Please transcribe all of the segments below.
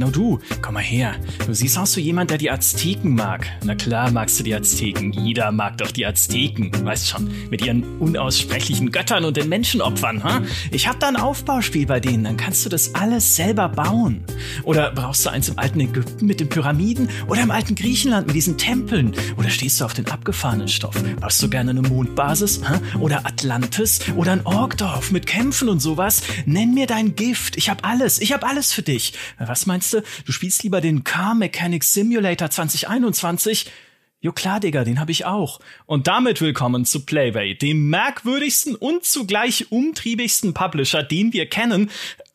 genau du. Komm mal her. Du siehst aus wie jemand, der die Azteken mag. Na klar magst du die Azteken. Jeder mag doch die Azteken. Weißt schon, mit ihren unaussprechlichen Göttern und den Menschenopfern, ha? Ich hab da ein Aufbauspiel bei denen, dann kannst du das alles selber bauen. Oder brauchst du eins im alten Ägypten mit den Pyramiden? Oder im alten Griechenland mit diesen Tempeln? Oder stehst du auf den abgefahrenen Stoff? Hast du gerne eine Mondbasis? Ha? Oder Atlantis? Oder ein Orkdorf mit Kämpfen und sowas? Nenn mir dein Gift. Ich hab alles. Ich hab alles für dich. Was meinst du? Du spielst lieber den Car Mechanic Simulator 2021? Jo klar, Digga, den habe ich auch. Und damit willkommen zu Playway, dem merkwürdigsten und zugleich umtriebigsten Publisher, den wir kennen,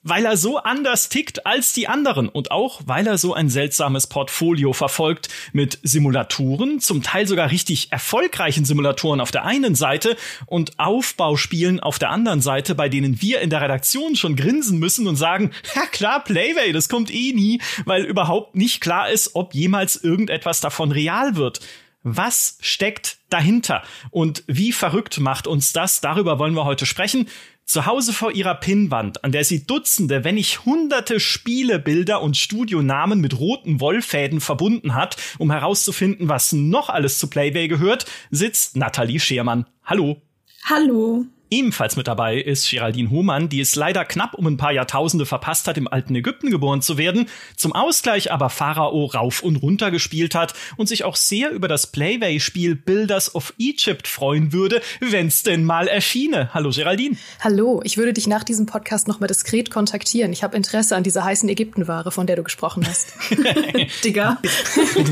weil er so anders tickt als die anderen und auch weil er so ein seltsames Portfolio verfolgt mit Simulatoren, zum Teil sogar richtig erfolgreichen Simulatoren auf der einen Seite und Aufbauspielen auf der anderen Seite, bei denen wir in der Redaktion schon grinsen müssen und sagen, ja klar, Playway, das kommt eh nie, weil überhaupt nicht klar ist, ob jemals irgendetwas davon real wird. Was steckt dahinter? Und wie verrückt macht uns das? Darüber wollen wir heute sprechen. Zu Hause vor ihrer Pinnwand, an der sie Dutzende, wenn nicht hunderte Spielebilder und Studionamen mit roten Wollfäden verbunden hat, um herauszufinden, was noch alles zu Playway gehört, sitzt Nathalie Schermann. Hallo. Hallo. Ebenfalls mit dabei ist Geraldine Hohmann, die es leider knapp um ein paar Jahrtausende verpasst hat, im alten Ägypten geboren zu werden, zum Ausgleich aber Pharao rauf und runter gespielt hat und sich auch sehr über das Playway-Spiel Builders of Egypt freuen würde, wenn's denn mal erschiene. Hallo Geraldine. Hallo, ich würde dich nach diesem Podcast nochmal diskret kontaktieren. Ich habe Interesse an dieser heißen Ägyptenware, von der du gesprochen hast. Digga.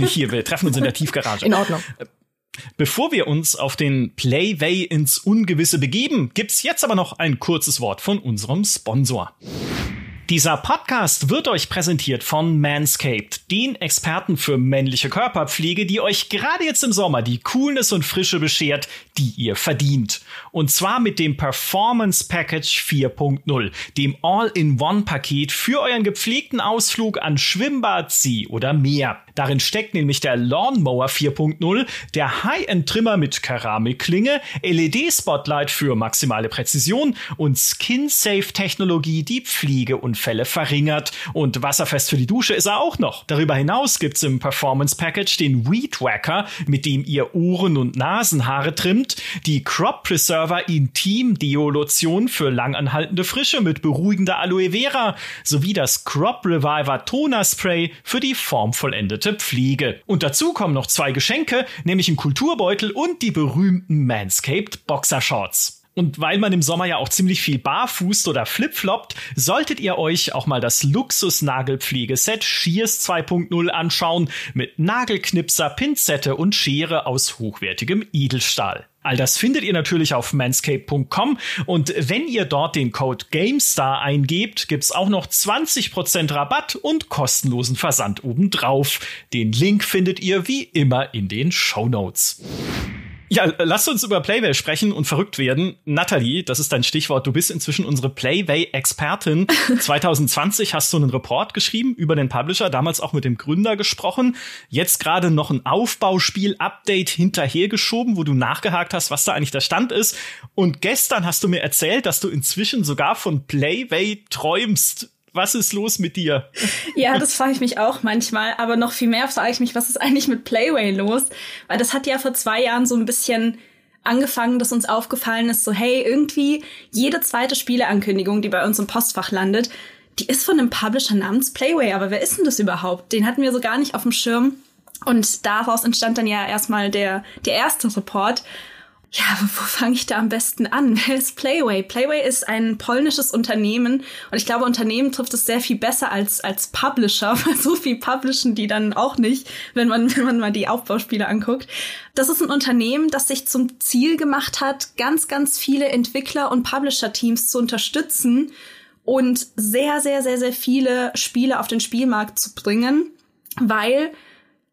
Hier, wir treffen uns in der Tiefgarage. In Ordnung. Bevor wir uns auf den Playway ins Ungewisse begeben, gibt's jetzt aber noch ein kurzes Wort von unserem Sponsor. Dieser Podcast wird euch präsentiert von Manscaped, den Experten für männliche Körperpflege, die euch gerade jetzt im Sommer die Coolness und Frische beschert, die ihr verdient. Und zwar mit dem Performance Package 4.0, dem All-in-One-Paket für euren gepflegten Ausflug an Schwimmbad, See oder Meer. Darin steckt nämlich der Lawnmower 4.0, der High-End-Trimmer mit Keramikklinge, LED-Spotlight für maximale Präzision und Skin-Safe-Technologie, die Pflegeunfälle verringert. Und wasserfest für die Dusche ist er auch noch. Darüber hinaus gibt's im Performance Package den Weed Wacker, mit dem ihr Ohren- und Nasenhaare trimmt, die Crop Preserver Intim Deo Lotion für langanhaltende Frische mit beruhigender Aloe Vera sowie das Crop Reviver Toner Spray für die formvollendete Pflege. Und dazu kommen noch zwei Geschenke, nämlich ein Kulturbeutel und die berühmten Manscaped Boxershorts. Und weil man im Sommer ja auch ziemlich viel barfußt oder flipfloppt, solltet ihr euch auch mal das Luxus-Nagelpflegeset Shears 2.0 anschauen mit Nagelknipser, Pinzette und Schere aus hochwertigem Edelstahl. All das findet ihr natürlich auf manscape.com und wenn ihr dort den Code GameStar eingebt, gibt's auch noch 20% Rabatt und kostenlosen Versand obendrauf. Den Link findet ihr wie immer in den Show Notes. Ja, lasst uns über Playway sprechen und verrückt werden. Natalie, das ist dein Stichwort. Du bist inzwischen unsere Playway-Expertin. 2020 hast du einen Report geschrieben über den Publisher, damals auch mit dem Gründer gesprochen. Jetzt gerade noch ein Aufbauspiel-Update hinterhergeschoben, wo du nachgehakt hast, was da eigentlich der Stand ist. Und gestern hast du mir erzählt, dass du inzwischen sogar von Playway träumst. Was ist los mit dir? Ja, das frage ich mich auch manchmal. Aber noch viel mehr frage ich mich, was ist eigentlich mit Playway los? Weil das hat ja vor zwei Jahren so ein bisschen angefangen, dass uns aufgefallen ist, so hey, irgendwie jede zweite Spieleankündigung, die bei uns im Postfach landet, die ist von einem Publisher namens Playway. Aber wer ist denn das überhaupt? Den hatten wir so gar nicht auf dem Schirm. Und daraus entstand dann ja erstmal der, der erste Report. Ja, wo fange ich da am besten an? Wer ist Playway? Playway ist ein polnisches Unternehmen und ich glaube, Unternehmen trifft es sehr viel besser als, als Publisher, weil so viel publishen die dann auch nicht, wenn man, wenn man mal die Aufbauspiele anguckt. Das ist ein Unternehmen, das sich zum Ziel gemacht hat, ganz, ganz viele Entwickler und Publisher-Teams zu unterstützen und sehr, sehr, sehr, sehr viele Spiele auf den Spielmarkt zu bringen, weil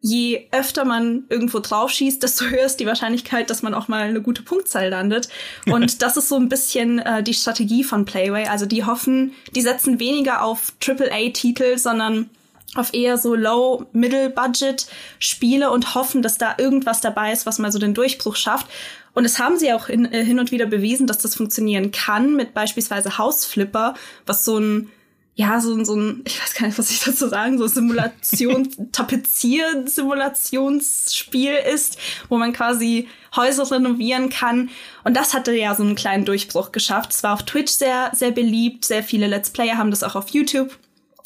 je öfter man irgendwo drauf schießt, desto höher ist die Wahrscheinlichkeit, dass man auch mal eine gute Punktzahl landet. Und das ist so ein bisschen äh, die Strategie von Playway. Also die hoffen, die setzen weniger auf AAA-Titel, sondern auf eher so Low, Middle Budget Spiele und hoffen, dass da irgendwas dabei ist, was mal so den Durchbruch schafft. Und es haben sie auch hin, äh, hin und wieder bewiesen, dass das funktionieren kann mit beispielsweise House Flipper, was so ein ja, so, so ein, ich weiß gar nicht, was ich dazu sagen, so Simulation, Tapezier-Simulationsspiel ist, wo man quasi Häuser renovieren kann. Und das hatte ja so einen kleinen Durchbruch geschafft. Es war auf Twitch sehr, sehr beliebt. Sehr viele Let's Player haben das auch auf YouTube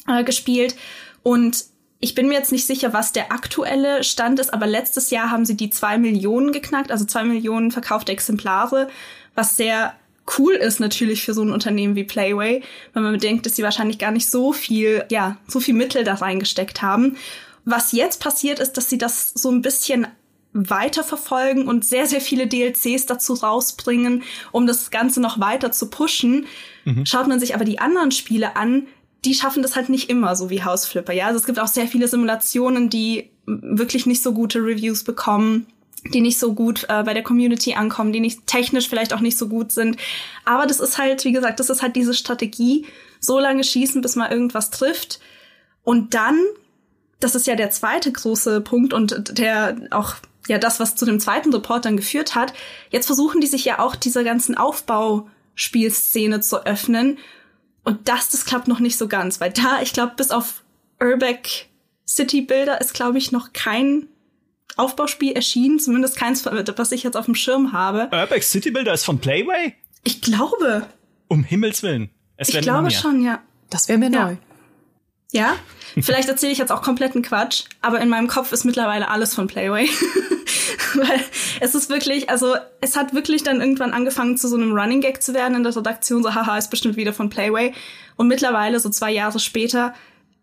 äh, gespielt. Und ich bin mir jetzt nicht sicher, was der aktuelle Stand ist, aber letztes Jahr haben sie die zwei Millionen geknackt, also zwei Millionen verkaufte Exemplare, was sehr cool ist natürlich für so ein Unternehmen wie Playway, wenn man bedenkt, dass sie wahrscheinlich gar nicht so viel, ja, so viel Mittel da reingesteckt haben. Was jetzt passiert ist, dass sie das so ein bisschen weiterverfolgen und sehr, sehr viele DLCs dazu rausbringen, um das Ganze noch weiter zu pushen. Mhm. Schaut man sich aber die anderen Spiele an, die schaffen das halt nicht immer, so wie Hausflipper. Ja, also es gibt auch sehr viele Simulationen, die wirklich nicht so gute Reviews bekommen die nicht so gut äh, bei der Community ankommen, die nicht technisch vielleicht auch nicht so gut sind. Aber das ist halt, wie gesagt, das ist halt diese Strategie, so lange schießen, bis man irgendwas trifft. Und dann, das ist ja der zweite große Punkt und der auch ja das, was zu dem zweiten Report dann geführt hat. Jetzt versuchen die sich ja auch dieser ganzen Aufbauspielszene zu öffnen. Und das, das klappt noch nicht so ganz, weil da, ich glaube, bis auf Urbeck City Builder ist, glaube ich, noch kein Aufbauspiel erschienen, zumindest keins, was ich jetzt auf dem Schirm habe. Urbex City Builder ist von Playway? Ich glaube. Um Himmels Willen. Es ich glaube schon, ja. Das wäre mir ja. neu. Ja? Vielleicht erzähle ich jetzt auch kompletten Quatsch, aber in meinem Kopf ist mittlerweile alles von Playway. Weil es ist wirklich, also es hat wirklich dann irgendwann angefangen zu so einem Running Gag zu werden in der Redaktion, so haha, ist bestimmt wieder von Playway. Und mittlerweile, so zwei Jahre später,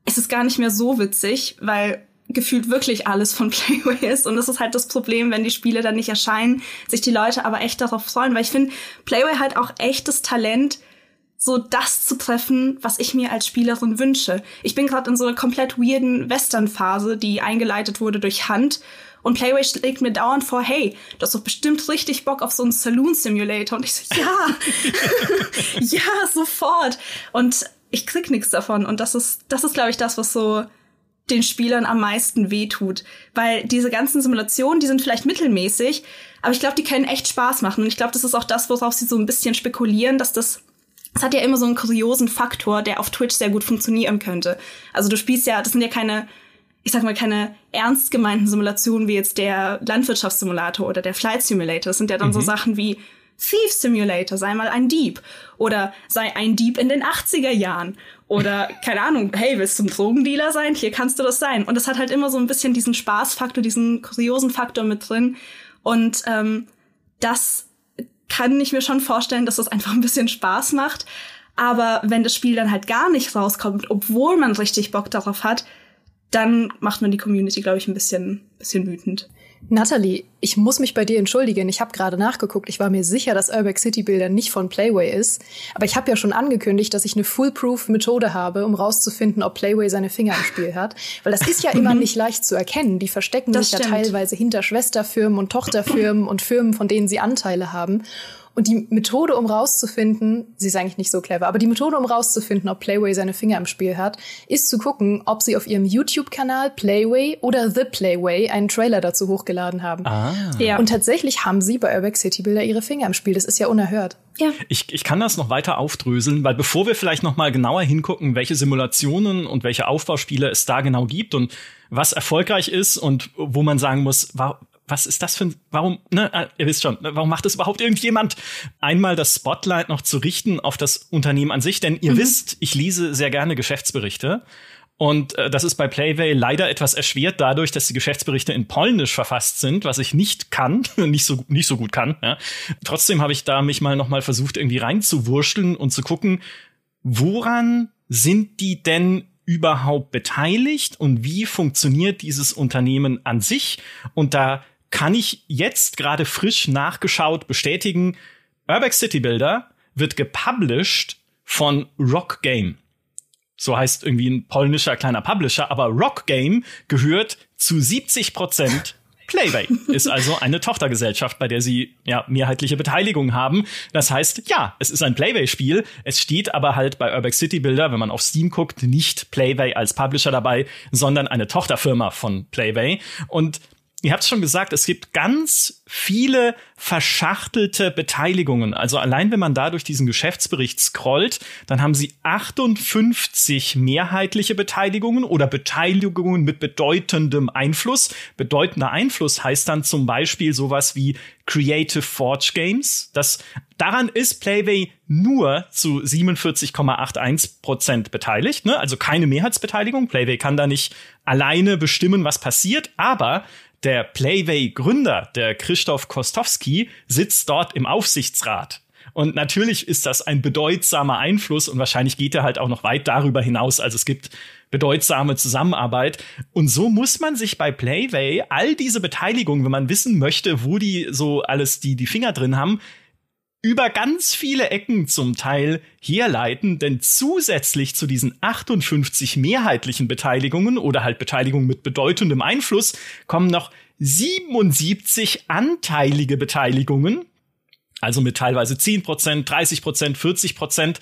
ist es gar nicht mehr so witzig, weil gefühlt wirklich alles von Playway ist. Und das ist halt das Problem, wenn die Spiele dann nicht erscheinen, sich die Leute aber echt darauf freuen. Weil ich finde, Playway halt auch echtes Talent, so das zu treffen, was ich mir als Spielerin wünsche. Ich bin gerade in so einer komplett weirden Western-Phase, die eingeleitet wurde durch Hand. Und Playway schlägt mir dauernd vor, hey, du hast doch bestimmt richtig Bock auf so einen Saloon Simulator. Und ich so, ja, ja, sofort. Und ich krieg nichts davon. Und das ist, das ist, glaube ich, das, was so den Spielern am meisten wehtut. Weil diese ganzen Simulationen, die sind vielleicht mittelmäßig, aber ich glaube, die können echt Spaß machen. Und ich glaube, das ist auch das, worauf sie so ein bisschen spekulieren, dass das es hat ja immer so einen kuriosen Faktor, der auf Twitch sehr gut funktionieren könnte. Also du spielst ja, das sind ja keine, ich sag mal, keine ernst gemeinten Simulationen wie jetzt der Landwirtschaftssimulator oder der Flight Simulator. Das sind ja dann mhm. so Sachen wie Thief Simulator, sei mal ein Dieb. Oder sei ein Dieb in den 80er Jahren. Oder, keine Ahnung, hey, willst du ein Drogendealer sein? Hier kannst du das sein. Und das hat halt immer so ein bisschen diesen Spaßfaktor, diesen kuriosen Faktor mit drin. Und ähm, das kann ich mir schon vorstellen, dass das einfach ein bisschen Spaß macht. Aber wenn das Spiel dann halt gar nicht rauskommt, obwohl man richtig Bock darauf hat, dann macht man die Community, glaube ich, ein bisschen, bisschen wütend. Natalie, ich muss mich bei dir entschuldigen. Ich habe gerade nachgeguckt. Ich war mir sicher, dass Urbex City Builder nicht von Playway ist. Aber ich habe ja schon angekündigt, dass ich eine Foolproof-Methode habe, um rauszufinden, ob Playway seine Finger im Spiel hat. Weil das ist ja immer nicht leicht zu erkennen. Die verstecken das sich stimmt. ja teilweise hinter Schwesterfirmen und Tochterfirmen und Firmen, von denen sie Anteile haben. Und die Methode, um rauszufinden, sie ist eigentlich nicht so clever, aber die Methode, um rauszufinden, ob Playway seine Finger im Spiel hat, ist zu gucken, ob sie auf ihrem YouTube-Kanal Playway oder The Playway einen Trailer dazu hochgeladen haben. Ah. Ja. Und tatsächlich haben sie bei Urbex City Builder ihre Finger im Spiel. Das ist ja unerhört. Ja. Ich, ich kann das noch weiter aufdröseln, weil bevor wir vielleicht noch mal genauer hingucken, welche Simulationen und welche Aufbauspiele es da genau gibt und was erfolgreich ist und wo man sagen muss, war, was ist das für ein, warum, ne, äh, ihr wisst schon, ne, warum macht das überhaupt irgendjemand? Einmal das Spotlight noch zu richten auf das Unternehmen an sich, denn ihr mhm. wisst, ich lese sehr gerne Geschäftsberichte. Und äh, das ist bei Playway leider etwas erschwert dadurch, dass die Geschäftsberichte in Polnisch verfasst sind, was ich nicht kann, nicht so nicht so gut kann. Ja. Trotzdem habe ich da mich mal noch mal versucht irgendwie reinzuwurschteln und zu gucken, woran sind die denn überhaupt beteiligt und wie funktioniert dieses Unternehmen an sich? Und da kann ich jetzt gerade frisch nachgeschaut bestätigen, Urbex City Builder wird gepublished von Rock Game. So heißt irgendwie ein polnischer kleiner Publisher, aber Rock Game gehört zu 70 Prozent Playway ist also eine Tochtergesellschaft, bei der sie ja mehrheitliche Beteiligung haben. Das heißt, ja, es ist ein Playway-Spiel. Es steht aber halt bei Urbex City Builder, wenn man auf Steam guckt, nicht Playway als Publisher dabei, sondern eine Tochterfirma von Playway. Und ihr habt es schon gesagt, es gibt ganz viele verschachtelte Beteiligungen. Also allein wenn man da durch diesen Geschäftsbericht scrollt, dann haben sie 58 mehrheitliche Beteiligungen oder Beteiligungen mit bedeutendem Einfluss. Bedeutender Einfluss heißt dann zum Beispiel sowas wie Creative Forge Games. Das, daran ist Playway nur zu 47,81 Prozent beteiligt, ne? also keine Mehrheitsbeteiligung. Playway kann da nicht alleine bestimmen, was passiert, aber der Playway-Gründer, der Christoph Kostowski, sitzt dort im Aufsichtsrat. Und natürlich ist das ein bedeutsamer Einfluss und wahrscheinlich geht er halt auch noch weit darüber hinaus. Also es gibt bedeutsame Zusammenarbeit. Und so muss man sich bei Playway all diese Beteiligungen, wenn man wissen möchte, wo die so alles die, die Finger drin haben, über ganz viele Ecken zum Teil herleiten, denn zusätzlich zu diesen 58 mehrheitlichen Beteiligungen oder halt Beteiligungen mit bedeutendem Einfluss kommen noch 77 anteilige Beteiligungen, also mit teilweise 10% 30% 40%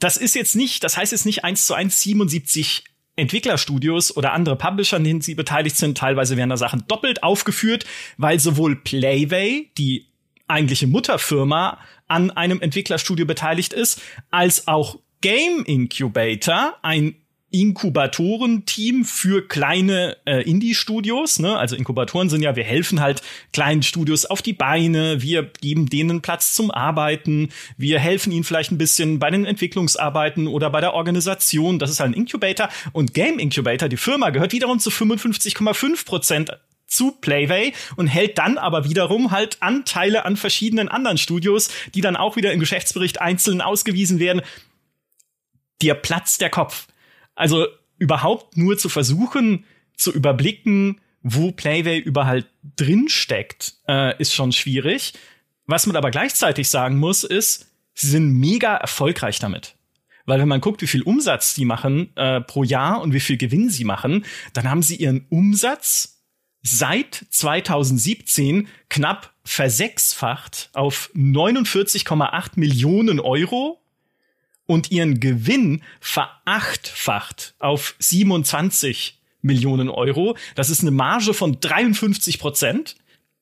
Das ist jetzt nicht, das heißt jetzt nicht eins zu eins 77 Entwicklerstudios oder andere Publisher, an denen sie beteiligt sind. Teilweise werden da Sachen doppelt aufgeführt, weil sowohl Playway, die eigentliche Mutterfirma an einem Entwicklerstudio beteiligt ist, als auch Game Incubator, ein Inkubatorenteam für kleine äh, Indie-Studios. Ne? Also Inkubatoren sind ja, wir helfen halt kleinen Studios auf die Beine, wir geben denen Platz zum Arbeiten, wir helfen ihnen vielleicht ein bisschen bei den Entwicklungsarbeiten oder bei der Organisation. Das ist halt ein Incubator. Und Game Incubator, die Firma, gehört wiederum zu 55,5 Prozent zu Playway und hält dann aber wiederum halt Anteile an verschiedenen anderen Studios, die dann auch wieder im Geschäftsbericht einzeln ausgewiesen werden. Dir platzt der Kopf. Also überhaupt nur zu versuchen, zu überblicken, wo Playway überall drin steckt, äh, ist schon schwierig. Was man aber gleichzeitig sagen muss, ist, sie sind mega erfolgreich damit. Weil wenn man guckt, wie viel Umsatz die machen äh, pro Jahr und wie viel Gewinn sie machen, dann haben sie ihren Umsatz seit 2017 knapp versechsfacht auf 49,8 Millionen Euro und ihren Gewinn verachtfacht auf 27 Millionen Euro. Das ist eine Marge von 53 Prozent.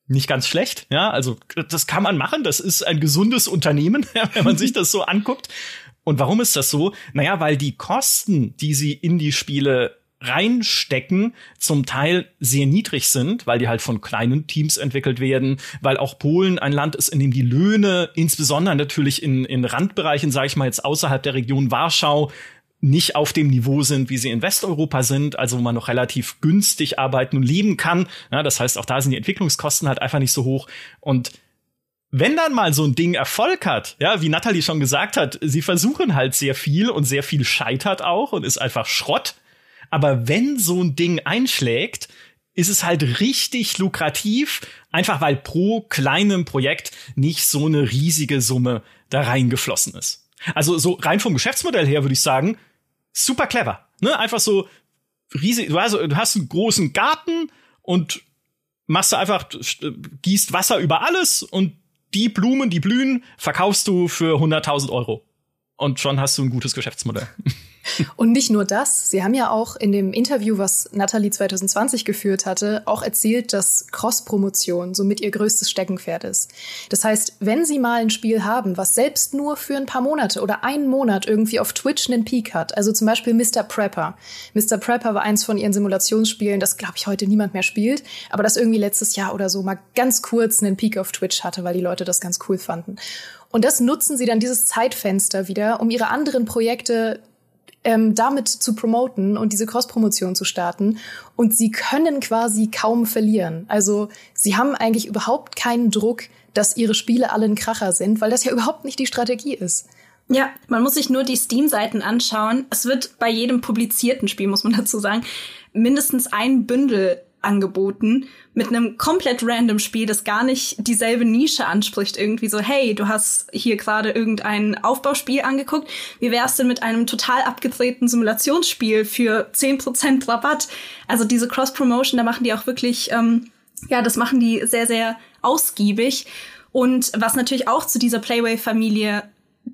Nicht ganz schlecht, ja. Also, das kann man machen. Das ist ein gesundes Unternehmen, wenn man sich das so anguckt. Und warum ist das so? Naja, weil die Kosten, die sie in die Spiele reinstecken, zum Teil sehr niedrig sind, weil die halt von kleinen Teams entwickelt werden, weil auch Polen ein Land ist, in dem die Löhne, insbesondere natürlich in, in Randbereichen, sage ich mal jetzt außerhalb der Region Warschau, nicht auf dem Niveau sind, wie sie in Westeuropa sind, also wo man noch relativ günstig arbeiten und leben kann. Ja, das heißt, auch da sind die Entwicklungskosten halt einfach nicht so hoch. Und wenn dann mal so ein Ding Erfolg hat, ja, wie Natalie schon gesagt hat, sie versuchen halt sehr viel und sehr viel scheitert auch und ist einfach Schrott aber wenn so ein Ding einschlägt, ist es halt richtig lukrativ, einfach weil pro kleinem Projekt nicht so eine riesige Summe da reingeflossen ist. Also so rein vom Geschäftsmodell her würde ich sagen, super clever. Ne? Einfach so riesig, du hast, du hast einen großen Garten und machst du einfach, gießt Wasser über alles und die Blumen, die blühen, verkaufst du für 100.000 Euro. Und schon hast du ein gutes Geschäftsmodell. Und nicht nur das. Sie haben ja auch in dem Interview, was Natalie 2020 geführt hatte, auch erzählt, dass Cross-Promotion somit ihr größtes Steckenpferd ist. Das heißt, wenn Sie mal ein Spiel haben, was selbst nur für ein paar Monate oder einen Monat irgendwie auf Twitch einen Peak hat, also zum Beispiel Mr. Prepper. Mr. Prepper war eins von ihren Simulationsspielen, das glaube ich heute niemand mehr spielt, aber das irgendwie letztes Jahr oder so mal ganz kurz einen Peak auf Twitch hatte, weil die Leute das ganz cool fanden. Und das nutzen sie dann dieses Zeitfenster wieder, um ihre anderen Projekte ähm, damit zu promoten und diese Cross-Promotion zu starten. Und sie können quasi kaum verlieren. Also sie haben eigentlich überhaupt keinen Druck, dass ihre Spiele alle ein Kracher sind, weil das ja überhaupt nicht die Strategie ist. Ja, man muss sich nur die Steam-Seiten anschauen. Es wird bei jedem publizierten Spiel, muss man dazu sagen, mindestens ein Bündel angeboten mit einem komplett random Spiel, das gar nicht dieselbe Nische anspricht. Irgendwie so, hey, du hast hier gerade irgendein Aufbauspiel angeguckt. Wie wär's denn mit einem total abgedrehten Simulationsspiel für 10% Rabatt? Also diese Cross-Promotion, da machen die auch wirklich, ähm, ja, das machen die sehr, sehr ausgiebig. Und was natürlich auch zu dieser Playway-Familie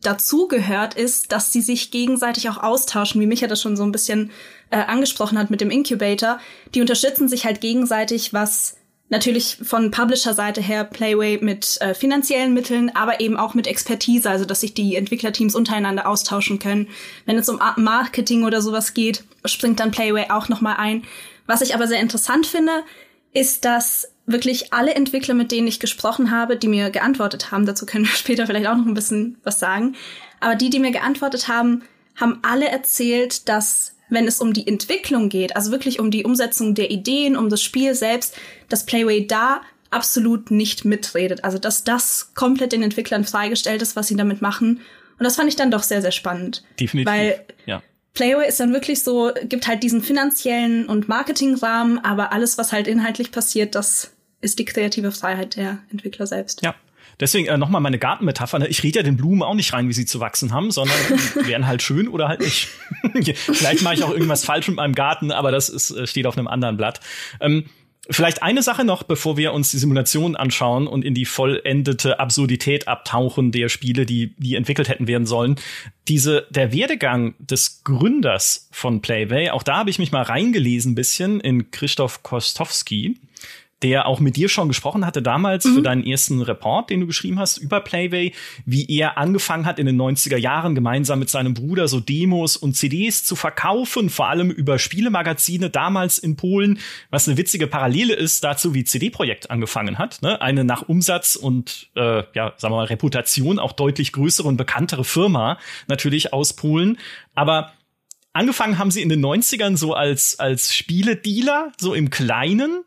dazu gehört, ist, dass sie sich gegenseitig auch austauschen, wie Micha das schon so ein bisschen äh, angesprochen hat mit dem Incubator. Die unterstützen sich halt gegenseitig, was natürlich von Publisher-Seite her Playway mit äh, finanziellen Mitteln, aber eben auch mit Expertise, also dass sich die Entwicklerteams untereinander austauschen können. Wenn es um Marketing oder sowas geht, springt dann Playway auch noch mal ein. Was ich aber sehr interessant finde, ist, dass wirklich alle Entwickler, mit denen ich gesprochen habe, die mir geantwortet haben, dazu können wir später vielleicht auch noch ein bisschen was sagen, aber die, die mir geantwortet haben, haben alle erzählt, dass wenn es um die Entwicklung geht, also wirklich um die Umsetzung der Ideen, um das Spiel selbst, dass Playway da absolut nicht mitredet. Also dass das komplett den Entwicklern freigestellt ist, was sie damit machen. Und das fand ich dann doch sehr, sehr spannend. Definitiv. Weil ja. Playway ist dann wirklich so, gibt halt diesen finanziellen und Marketingrahmen, aber alles, was halt inhaltlich passiert, das ist die kreative Freiheit der Entwickler selbst. Ja. Deswegen äh, nochmal meine Gartenmetapher. Ne? Ich rede ja den Blumen auch nicht rein, wie sie zu wachsen haben, sondern die werden halt schön oder halt nicht. Vielleicht mache ich auch irgendwas falsch mit meinem Garten, aber das ist, äh, steht auf einem anderen Blatt. Ähm, Vielleicht eine Sache noch, bevor wir uns die Simulation anschauen und in die vollendete Absurdität abtauchen der Spiele, die, die entwickelt hätten werden sollen. Diese, der Werdegang des Gründers von Playway, auch da habe ich mich mal reingelesen ein bisschen in Christoph Kostowski der auch mit dir schon gesprochen hatte damals mhm. für deinen ersten Report, den du geschrieben hast über Playway, wie er angefangen hat in den 90er Jahren gemeinsam mit seinem Bruder so Demos und CDs zu verkaufen, vor allem über Spielemagazine damals in Polen, was eine witzige Parallele ist dazu, wie CD-Projekt angefangen hat. Ne? Eine nach Umsatz und äh, ja, sagen wir mal, Reputation auch deutlich größere und bekanntere Firma natürlich aus Polen. Aber angefangen haben sie in den 90ern so als, als Spieledealer, so im Kleinen,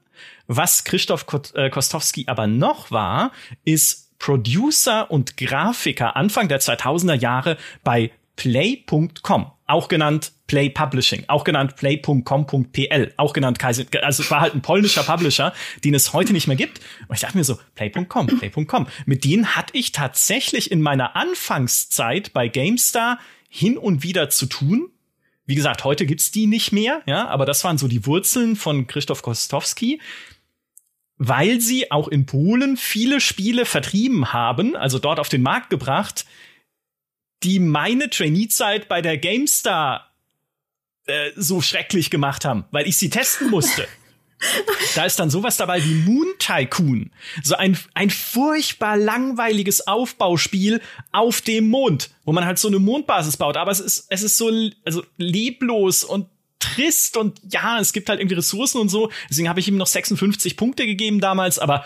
was Christoph äh, Kostowski aber noch war, ist Producer und Grafiker Anfang der 2000er Jahre bei Play.com, auch genannt Play Publishing, auch genannt Play.com.pl, auch genannt Kaiser, also es war halt ein polnischer Publisher, den es heute nicht mehr gibt. Und ich dachte mir so, Play.com, Play.com. Mit denen hatte ich tatsächlich in meiner Anfangszeit bei GameStar hin und wieder zu tun. Wie gesagt, heute gibt's die nicht mehr, ja, aber das waren so die Wurzeln von Christoph Kostowski weil sie auch in Polen viele Spiele vertrieben haben, also dort auf den Markt gebracht, die meine Trainee-Zeit bei der GameStar äh, so schrecklich gemacht haben, weil ich sie testen musste. da ist dann sowas dabei wie Moon Tycoon. So ein, ein furchtbar langweiliges Aufbauspiel auf dem Mond, wo man halt so eine Mondbasis baut. Aber es ist, es ist so also leblos und trist und ja, es gibt halt irgendwie Ressourcen und so. Deswegen habe ich ihm noch 56 Punkte gegeben damals, aber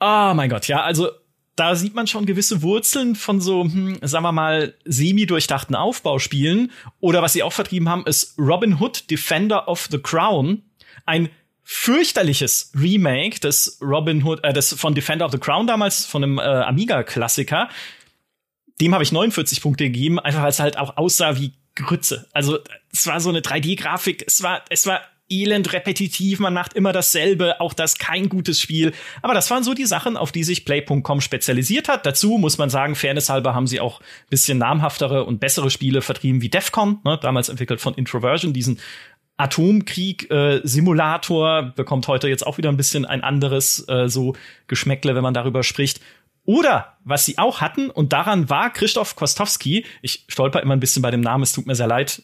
oh mein Gott, ja, also da sieht man schon gewisse Wurzeln von so, hm, sagen wir mal, semi-durchdachten Aufbauspielen. Oder was sie auch vertrieben haben, ist Robin Hood Defender of the Crown. Ein fürchterliches Remake des Robin Hood, äh, des von Defender of the Crown damals, von einem äh, Amiga-Klassiker. Dem habe ich 49 Punkte gegeben, einfach weil es halt auch aussah wie Grütze. Also es war so eine 3D-Grafik, es war, es war elend repetitiv, man macht immer dasselbe, auch das kein gutes Spiel. Aber das waren so die Sachen, auf die sich Play.com spezialisiert hat. Dazu muss man sagen, Fairness halber haben sie auch bisschen namhaftere und bessere Spiele vertrieben wie Defcon, ne, damals entwickelt von Introversion, diesen Atomkrieg-Simulator, äh, bekommt heute jetzt auch wieder ein bisschen ein anderes äh, so Geschmäckle, wenn man darüber spricht. Oder was sie auch hatten, und daran war Christoph Kostowski, ich stolper immer ein bisschen bei dem Namen, es tut mir sehr leid,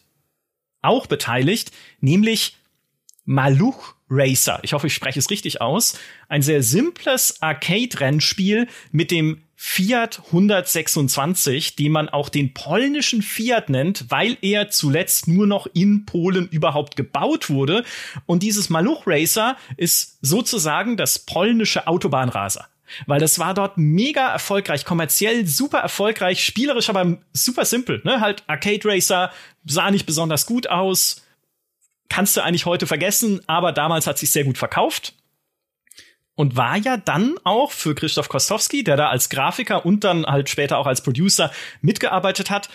auch beteiligt, nämlich Maluch Racer. Ich hoffe, ich spreche es richtig aus. Ein sehr simples Arcade-Rennspiel mit dem Fiat 126, den man auch den polnischen Fiat nennt, weil er zuletzt nur noch in Polen überhaupt gebaut wurde. Und dieses Maluch Racer ist sozusagen das polnische Autobahnraser weil das war dort mega erfolgreich, kommerziell super erfolgreich, spielerisch aber super simpel, ne? Halt Arcade Racer sah nicht besonders gut aus, kannst du eigentlich heute vergessen, aber damals hat sich sehr gut verkauft und war ja dann auch für Christoph Kostowski, der da als Grafiker und dann halt später auch als Producer mitgearbeitet hat,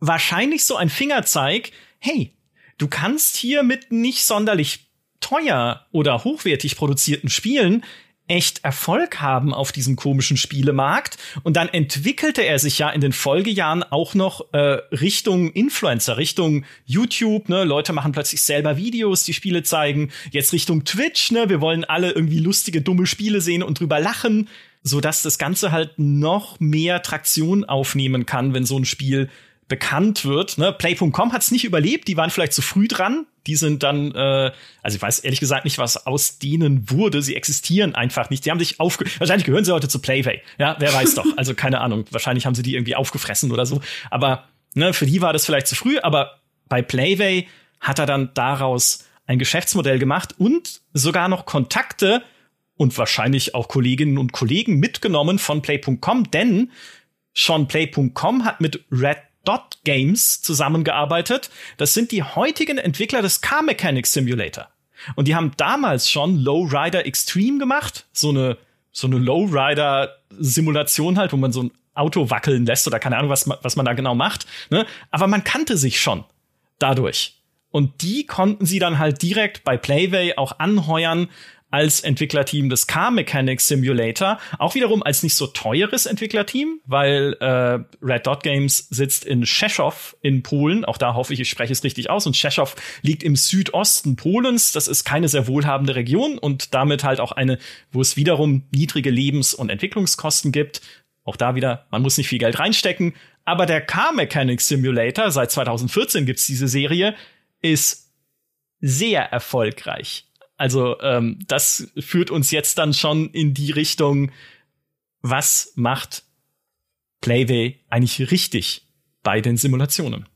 wahrscheinlich so ein Fingerzeig, hey, du kannst hier mit nicht sonderlich teuer oder hochwertig produzierten Spielen echt Erfolg haben auf diesem komischen Spielemarkt. Und dann entwickelte er sich ja in den Folgejahren auch noch äh, Richtung Influencer, Richtung YouTube. Ne? Leute machen plötzlich selber Videos, die Spiele zeigen. Jetzt Richtung Twitch. Ne? Wir wollen alle irgendwie lustige, dumme Spiele sehen und drüber lachen, so dass das Ganze halt noch mehr Traktion aufnehmen kann, wenn so ein Spiel bekannt wird. Ne? Play.com hat es nicht überlebt, die waren vielleicht zu früh dran. Die sind dann, äh, also ich weiß ehrlich gesagt nicht, was aus denen wurde. Sie existieren einfach nicht. Sie haben sich aufge wahrscheinlich gehören sie heute zu Playway. Ja, wer weiß doch. Also keine Ahnung. Wahrscheinlich haben sie die irgendwie aufgefressen oder so. Aber ne, für die war das vielleicht zu früh. Aber bei Playway hat er dann daraus ein Geschäftsmodell gemacht und sogar noch Kontakte und wahrscheinlich auch Kolleginnen und Kollegen mitgenommen von Play.com, denn schon Play.com hat mit Red Dot Games zusammengearbeitet. Das sind die heutigen Entwickler des Car Mechanics Simulator. Und die haben damals schon Lowrider Extreme gemacht, so eine so eine Lowrider Simulation halt, wo man so ein Auto wackeln lässt oder keine Ahnung, was, was man da genau macht. Ne? Aber man kannte sich schon dadurch. Und die konnten sie dann halt direkt bei Playway auch anheuern als Entwicklerteam des Car Mechanics Simulator. Auch wiederum als nicht so teures Entwicklerteam, weil äh, Red Dot Games sitzt in Rzeszów in Polen. Auch da hoffe ich, ich spreche es richtig aus. Und Rzeszów liegt im Südosten Polens. Das ist keine sehr wohlhabende Region und damit halt auch eine, wo es wiederum niedrige Lebens- und Entwicklungskosten gibt. Auch da wieder, man muss nicht viel Geld reinstecken. Aber der Car Mechanics Simulator, seit 2014 gibt's diese Serie, ist sehr erfolgreich. Also ähm, das führt uns jetzt dann schon in die Richtung, was macht Playway eigentlich richtig bei den Simulationen?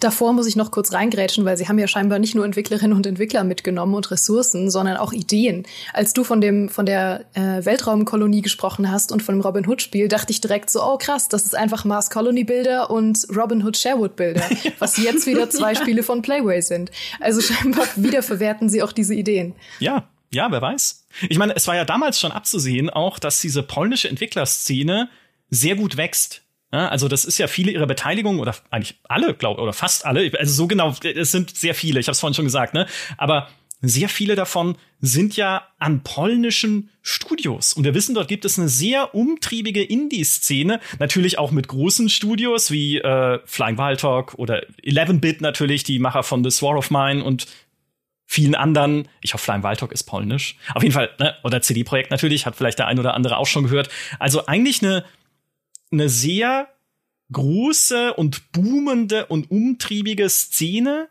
Davor muss ich noch kurz reingrätschen, weil sie haben ja scheinbar nicht nur Entwicklerinnen und Entwickler mitgenommen und Ressourcen, sondern auch Ideen. Als du von dem von der äh, Weltraumkolonie gesprochen hast und von dem Robin Hood Spiel, dachte ich direkt so, oh krass, das ist einfach Mars Colony Bilder und Robin Hood Sherwood Bilder, was jetzt wieder zwei Spiele von Playway sind. Also scheinbar wiederverwerten sie auch diese Ideen. Ja, ja, wer weiß. Ich meine, es war ja damals schon abzusehen auch, dass diese polnische Entwicklerszene sehr gut wächst. Ja, also das ist ja viele ihrer Beteiligung oder eigentlich alle, glaube oder fast alle. Also so genau, es sind sehr viele. Ich habe es vorhin schon gesagt, ne? Aber sehr viele davon sind ja an polnischen Studios. Und wir wissen, dort gibt es eine sehr umtriebige Indie-Szene. Natürlich auch mit großen Studios wie äh, Flying Wild Talk oder 11-Bit natürlich, die Macher von The Sword of Mine und vielen anderen. Ich hoffe, Flying Wild Talk ist polnisch. Auf jeden Fall, ne? oder CD-Projekt natürlich, hat vielleicht der ein oder andere auch schon gehört. Also eigentlich eine eine sehr große und boomende und umtriebige Szene,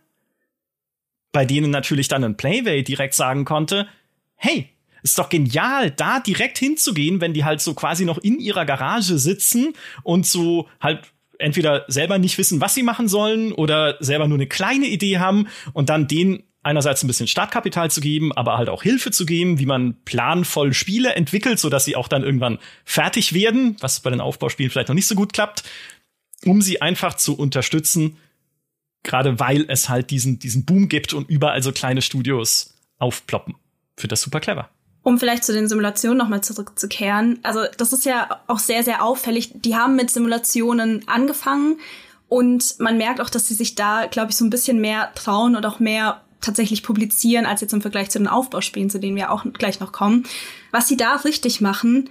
bei denen natürlich dann ein Playway direkt sagen konnte, hey, ist doch genial, da direkt hinzugehen, wenn die halt so quasi noch in ihrer Garage sitzen und so halt entweder selber nicht wissen, was sie machen sollen oder selber nur eine kleine Idee haben und dann den einerseits ein bisschen Startkapital zu geben, aber halt auch Hilfe zu geben, wie man planvoll Spiele entwickelt, so dass sie auch dann irgendwann fertig werden, was bei den Aufbauspielen vielleicht noch nicht so gut klappt, um sie einfach zu unterstützen, gerade weil es halt diesen, diesen Boom gibt und überall so kleine Studios aufploppen. Für das super clever. Um vielleicht zu den Simulationen nochmal zurückzukehren. Also, das ist ja auch sehr, sehr auffällig. Die haben mit Simulationen angefangen und man merkt auch, dass sie sich da, glaube ich, so ein bisschen mehr trauen und auch mehr tatsächlich publizieren, als jetzt im Vergleich zu den Aufbauspielen, zu denen wir auch gleich noch kommen. Was sie da richtig machen,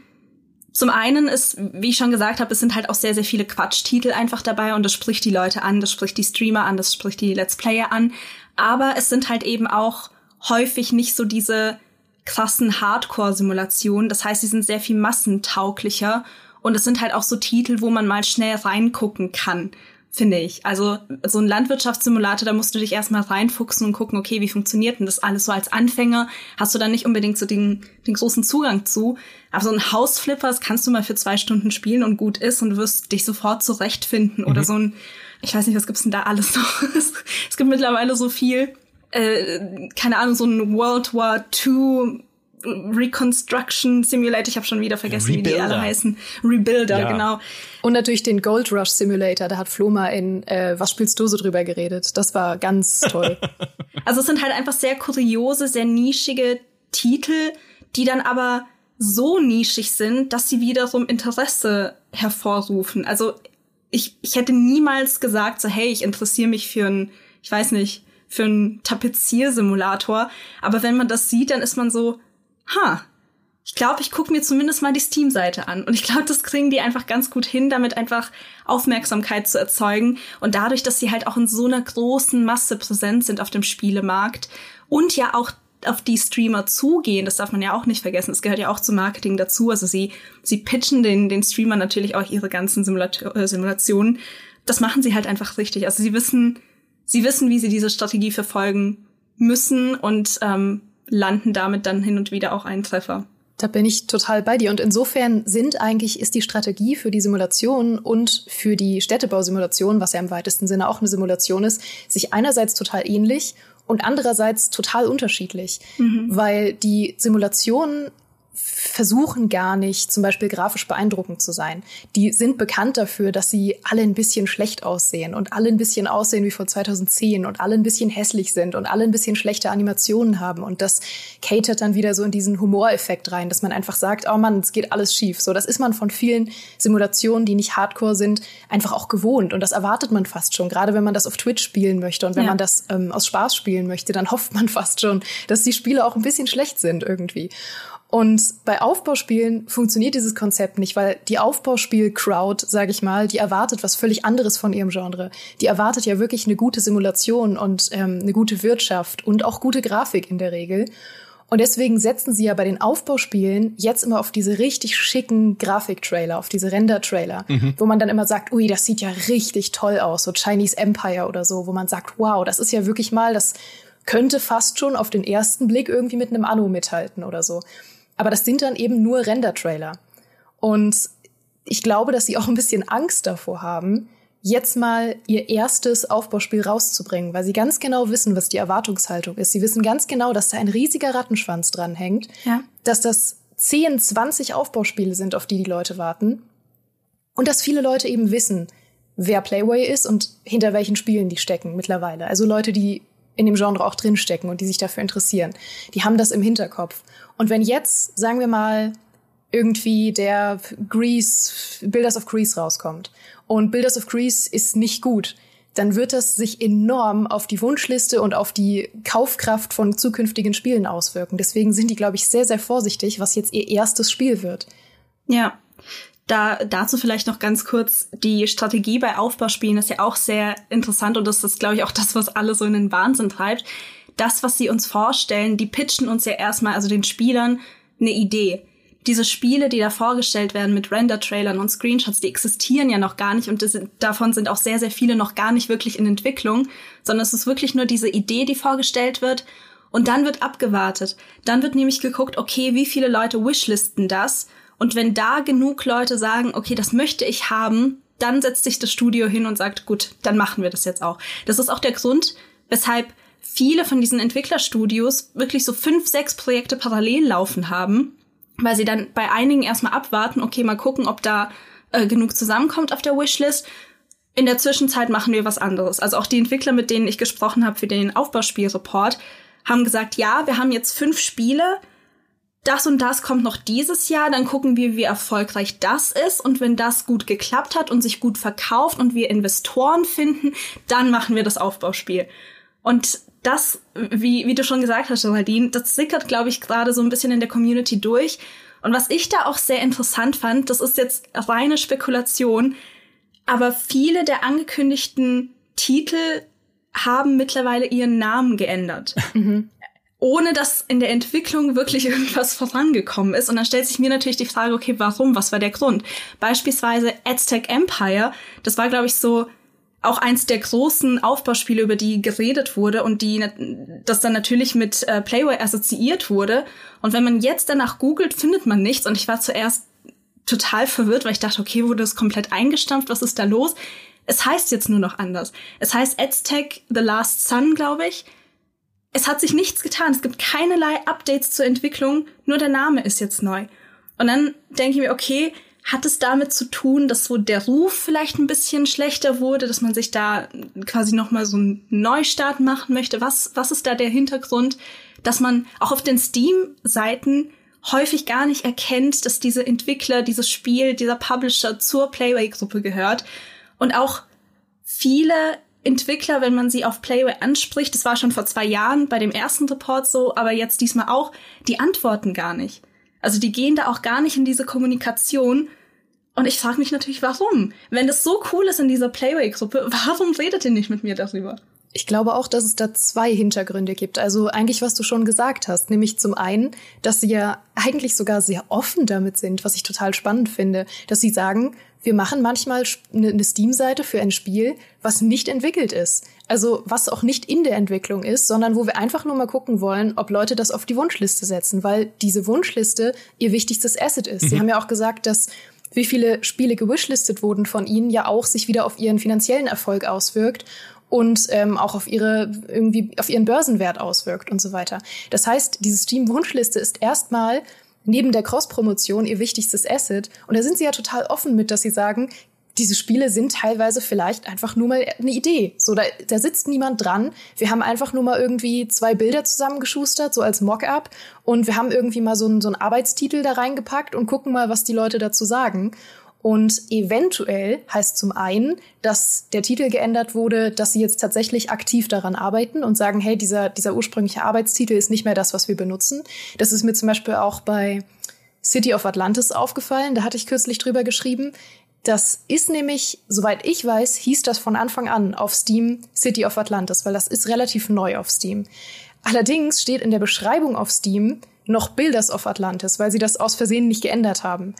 zum einen ist, wie ich schon gesagt habe, es sind halt auch sehr, sehr viele Quatschtitel einfach dabei und das spricht die Leute an, das spricht die Streamer an, das spricht die Let's Player an. Aber es sind halt eben auch häufig nicht so diese krassen Hardcore-Simulationen. Das heißt, sie sind sehr viel massentauglicher und es sind halt auch so Titel, wo man mal schnell reingucken kann finde ich. Also so ein Landwirtschaftssimulator, da musst du dich erstmal reinfuchsen und gucken, okay, wie funktioniert denn das alles so als Anfänger? Hast du da nicht unbedingt so den, den großen Zugang zu. Aber so ein Hausflipper, das kannst du mal für zwei Stunden spielen und gut ist und du wirst dich sofort zurechtfinden. Mhm. Oder so ein, ich weiß nicht, was gibt's denn da alles noch? es gibt mittlerweile so viel. Äh, keine Ahnung, so ein World War II Reconstruction Simulator, ich habe schon wieder vergessen, Rebuilder. wie die alle heißen. Rebuilder, ja. genau. Und natürlich den Gold Rush Simulator, da hat Floma in äh, Was spielst du so drüber geredet. Das war ganz toll. also es sind halt einfach sehr kuriose, sehr nischige Titel, die dann aber so nischig sind, dass sie wiederum Interesse hervorrufen. Also ich, ich hätte niemals gesagt, so hey, ich interessiere mich für ein, ich weiß nicht, für einen Tapeziersimulator. Aber wenn man das sieht, dann ist man so, ha, ich glaube, ich gucke mir zumindest mal die Steam-Seite an. Und ich glaube, das kriegen die einfach ganz gut hin, damit einfach Aufmerksamkeit zu erzeugen. Und dadurch, dass sie halt auch in so einer großen Masse präsent sind auf dem Spielemarkt und ja auch auf die Streamer zugehen, das darf man ja auch nicht vergessen. Es gehört ja auch zum Marketing dazu. Also sie, sie pitchen den, den Streamer natürlich auch ihre ganzen Simulat äh, Simulationen. Das machen sie halt einfach richtig. Also sie wissen, sie wissen, wie sie diese Strategie verfolgen müssen und ähm, landen damit dann hin und wieder auch einen Treffer. Da bin ich total bei dir. Und insofern sind eigentlich, ist die Strategie für die Simulation und für die Städtebausimulation, was ja im weitesten Sinne auch eine Simulation ist, sich einerseits total ähnlich und andererseits total unterschiedlich. Mhm. Weil die Simulationen versuchen gar nicht, zum Beispiel grafisch beeindruckend zu sein. Die sind bekannt dafür, dass sie alle ein bisschen schlecht aussehen und alle ein bisschen aussehen wie vor 2010 und alle ein bisschen hässlich sind und alle ein bisschen schlechte Animationen haben. Und das catert dann wieder so in diesen Humoreffekt rein, dass man einfach sagt, oh Mann, es geht alles schief. So, das ist man von vielen Simulationen, die nicht hardcore sind, einfach auch gewohnt. Und das erwartet man fast schon. Gerade wenn man das auf Twitch spielen möchte und wenn ja. man das ähm, aus Spaß spielen möchte, dann hofft man fast schon, dass die Spiele auch ein bisschen schlecht sind irgendwie. Und bei Aufbauspielen funktioniert dieses Konzept nicht, weil die Aufbauspiel-Crowd, sage ich mal, die erwartet was völlig anderes von ihrem Genre. Die erwartet ja wirklich eine gute Simulation und ähm, eine gute Wirtschaft und auch gute Grafik in der Regel. Und deswegen setzen sie ja bei den Aufbauspielen jetzt immer auf diese richtig schicken Grafiktrailer, auf diese Render-Trailer, mhm. wo man dann immer sagt, ui, das sieht ja richtig toll aus, so Chinese Empire oder so, wo man sagt, wow, das ist ja wirklich mal, das könnte fast schon auf den ersten Blick irgendwie mit einem Anno mithalten oder so. Aber das sind dann eben nur Render-Trailer. Und ich glaube, dass sie auch ein bisschen Angst davor haben, jetzt mal ihr erstes Aufbauspiel rauszubringen, weil sie ganz genau wissen, was die Erwartungshaltung ist. Sie wissen ganz genau, dass da ein riesiger Rattenschwanz dranhängt, ja. dass das 10, 20 Aufbauspiele sind, auf die die Leute warten. Und dass viele Leute eben wissen, wer Playway ist und hinter welchen Spielen die stecken mittlerweile. Also Leute, die in dem Genre auch drinstecken und die sich dafür interessieren. Die haben das im Hinterkopf. Und wenn jetzt, sagen wir mal, irgendwie der Grease, Builders of Grease rauskommt und Builders of Grease ist nicht gut, dann wird das sich enorm auf die Wunschliste und auf die Kaufkraft von zukünftigen Spielen auswirken. Deswegen sind die, glaube ich, sehr, sehr vorsichtig, was jetzt ihr erstes Spiel wird. Ja. Da, dazu vielleicht noch ganz kurz, die Strategie bei Aufbauspielen ist ja auch sehr interessant und das ist, glaube ich, auch das, was alle so in den Wahnsinn treibt das, was sie uns vorstellen, die pitchen uns ja erstmal, also den Spielern, eine Idee. Diese Spiele, die da vorgestellt werden mit Render-Trailern und Screenshots, die existieren ja noch gar nicht und sind, davon sind auch sehr, sehr viele noch gar nicht wirklich in Entwicklung, sondern es ist wirklich nur diese Idee, die vorgestellt wird und dann wird abgewartet. Dann wird nämlich geguckt, okay, wie viele Leute wishlisten das und wenn da genug Leute sagen, okay, das möchte ich haben, dann setzt sich das Studio hin und sagt, gut, dann machen wir das jetzt auch. Das ist auch der Grund, weshalb viele von diesen Entwicklerstudios wirklich so fünf, sechs Projekte parallel laufen haben, weil sie dann bei einigen erstmal abwarten, okay, mal gucken, ob da äh, genug zusammenkommt auf der Wishlist. In der Zwischenzeit machen wir was anderes. Also auch die Entwickler, mit denen ich gesprochen habe für den Aufbauspielreport, haben gesagt, ja, wir haben jetzt fünf Spiele, das und das kommt noch dieses Jahr, dann gucken wir, wie erfolgreich das ist. Und wenn das gut geklappt hat und sich gut verkauft und wir Investoren finden, dann machen wir das Aufbauspiel. Und das, wie, wie du schon gesagt hast, Geraldine, das sickert, glaube ich, gerade so ein bisschen in der Community durch. Und was ich da auch sehr interessant fand, das ist jetzt reine Spekulation, aber viele der angekündigten Titel haben mittlerweile ihren Namen geändert. Mhm. Ohne dass in der Entwicklung wirklich irgendwas vorangekommen ist. Und dann stellt sich mir natürlich die Frage, okay, warum? Was war der Grund? Beispielsweise Aztec Empire, das war, glaube ich, so auch eins der großen Aufbauspiele, über die geredet wurde und die das dann natürlich mit äh, Playway assoziiert wurde. Und wenn man jetzt danach googelt, findet man nichts. Und ich war zuerst total verwirrt, weil ich dachte, okay, wurde das komplett eingestampft? Was ist da los? Es heißt jetzt nur noch anders. Es heißt Aztec The Last Sun, glaube ich. Es hat sich nichts getan. Es gibt keinerlei Updates zur Entwicklung. Nur der Name ist jetzt neu. Und dann denke ich mir, okay, hat es damit zu tun, dass so der Ruf vielleicht ein bisschen schlechter wurde, dass man sich da quasi noch mal so einen Neustart machen möchte? Was was ist da der Hintergrund, dass man auch auf den Steam Seiten häufig gar nicht erkennt, dass diese Entwickler, dieses Spiel, dieser Publisher zur Playway Gruppe gehört und auch viele Entwickler, wenn man sie auf Playway anspricht, das war schon vor zwei Jahren bei dem ersten Report so, aber jetzt diesmal auch, die antworten gar nicht. Also die gehen da auch gar nicht in diese Kommunikation und ich frage mich natürlich, warum? Wenn das so cool ist in dieser Playway-Gruppe, warum redet ihr nicht mit mir darüber? Ich glaube auch, dass es da zwei Hintergründe gibt. Also eigentlich, was du schon gesagt hast, nämlich zum einen, dass sie ja eigentlich sogar sehr offen damit sind, was ich total spannend finde, dass sie sagen, wir machen manchmal eine ne Steam-Seite für ein Spiel, was nicht entwickelt ist. Also was auch nicht in der Entwicklung ist, sondern wo wir einfach nur mal gucken wollen, ob Leute das auf die Wunschliste setzen, weil diese Wunschliste ihr wichtigstes Asset ist. Mhm. Sie haben ja auch gesagt, dass wie viele Spiele gewishlistet wurden von ihnen, ja auch sich wieder auf ihren finanziellen Erfolg auswirkt und ähm, auch auf ihre irgendwie auf ihren Börsenwert auswirkt und so weiter. Das heißt, diese Steam-Wunschliste ist erstmal neben der Cross-Promotion ihr wichtigstes Asset. Und da sind sie ja total offen mit, dass sie sagen, diese Spiele sind teilweise vielleicht einfach nur mal eine Idee. So, da, da sitzt niemand dran. Wir haben einfach nur mal irgendwie zwei Bilder zusammengeschustert, so als Mockup. Und wir haben irgendwie mal so einen, so einen Arbeitstitel da reingepackt und gucken mal, was die Leute dazu sagen. Und eventuell heißt zum einen, dass der Titel geändert wurde, dass sie jetzt tatsächlich aktiv daran arbeiten und sagen, hey, dieser, dieser ursprüngliche Arbeitstitel ist nicht mehr das, was wir benutzen. Das ist mir zum Beispiel auch bei City of Atlantis aufgefallen. Da hatte ich kürzlich drüber geschrieben. Das ist nämlich, soweit ich weiß, hieß das von Anfang an auf Steam City of Atlantis, weil das ist relativ neu auf Steam. Allerdings steht in der Beschreibung auf Steam noch Builders of Atlantis, weil sie das aus Versehen nicht geändert haben.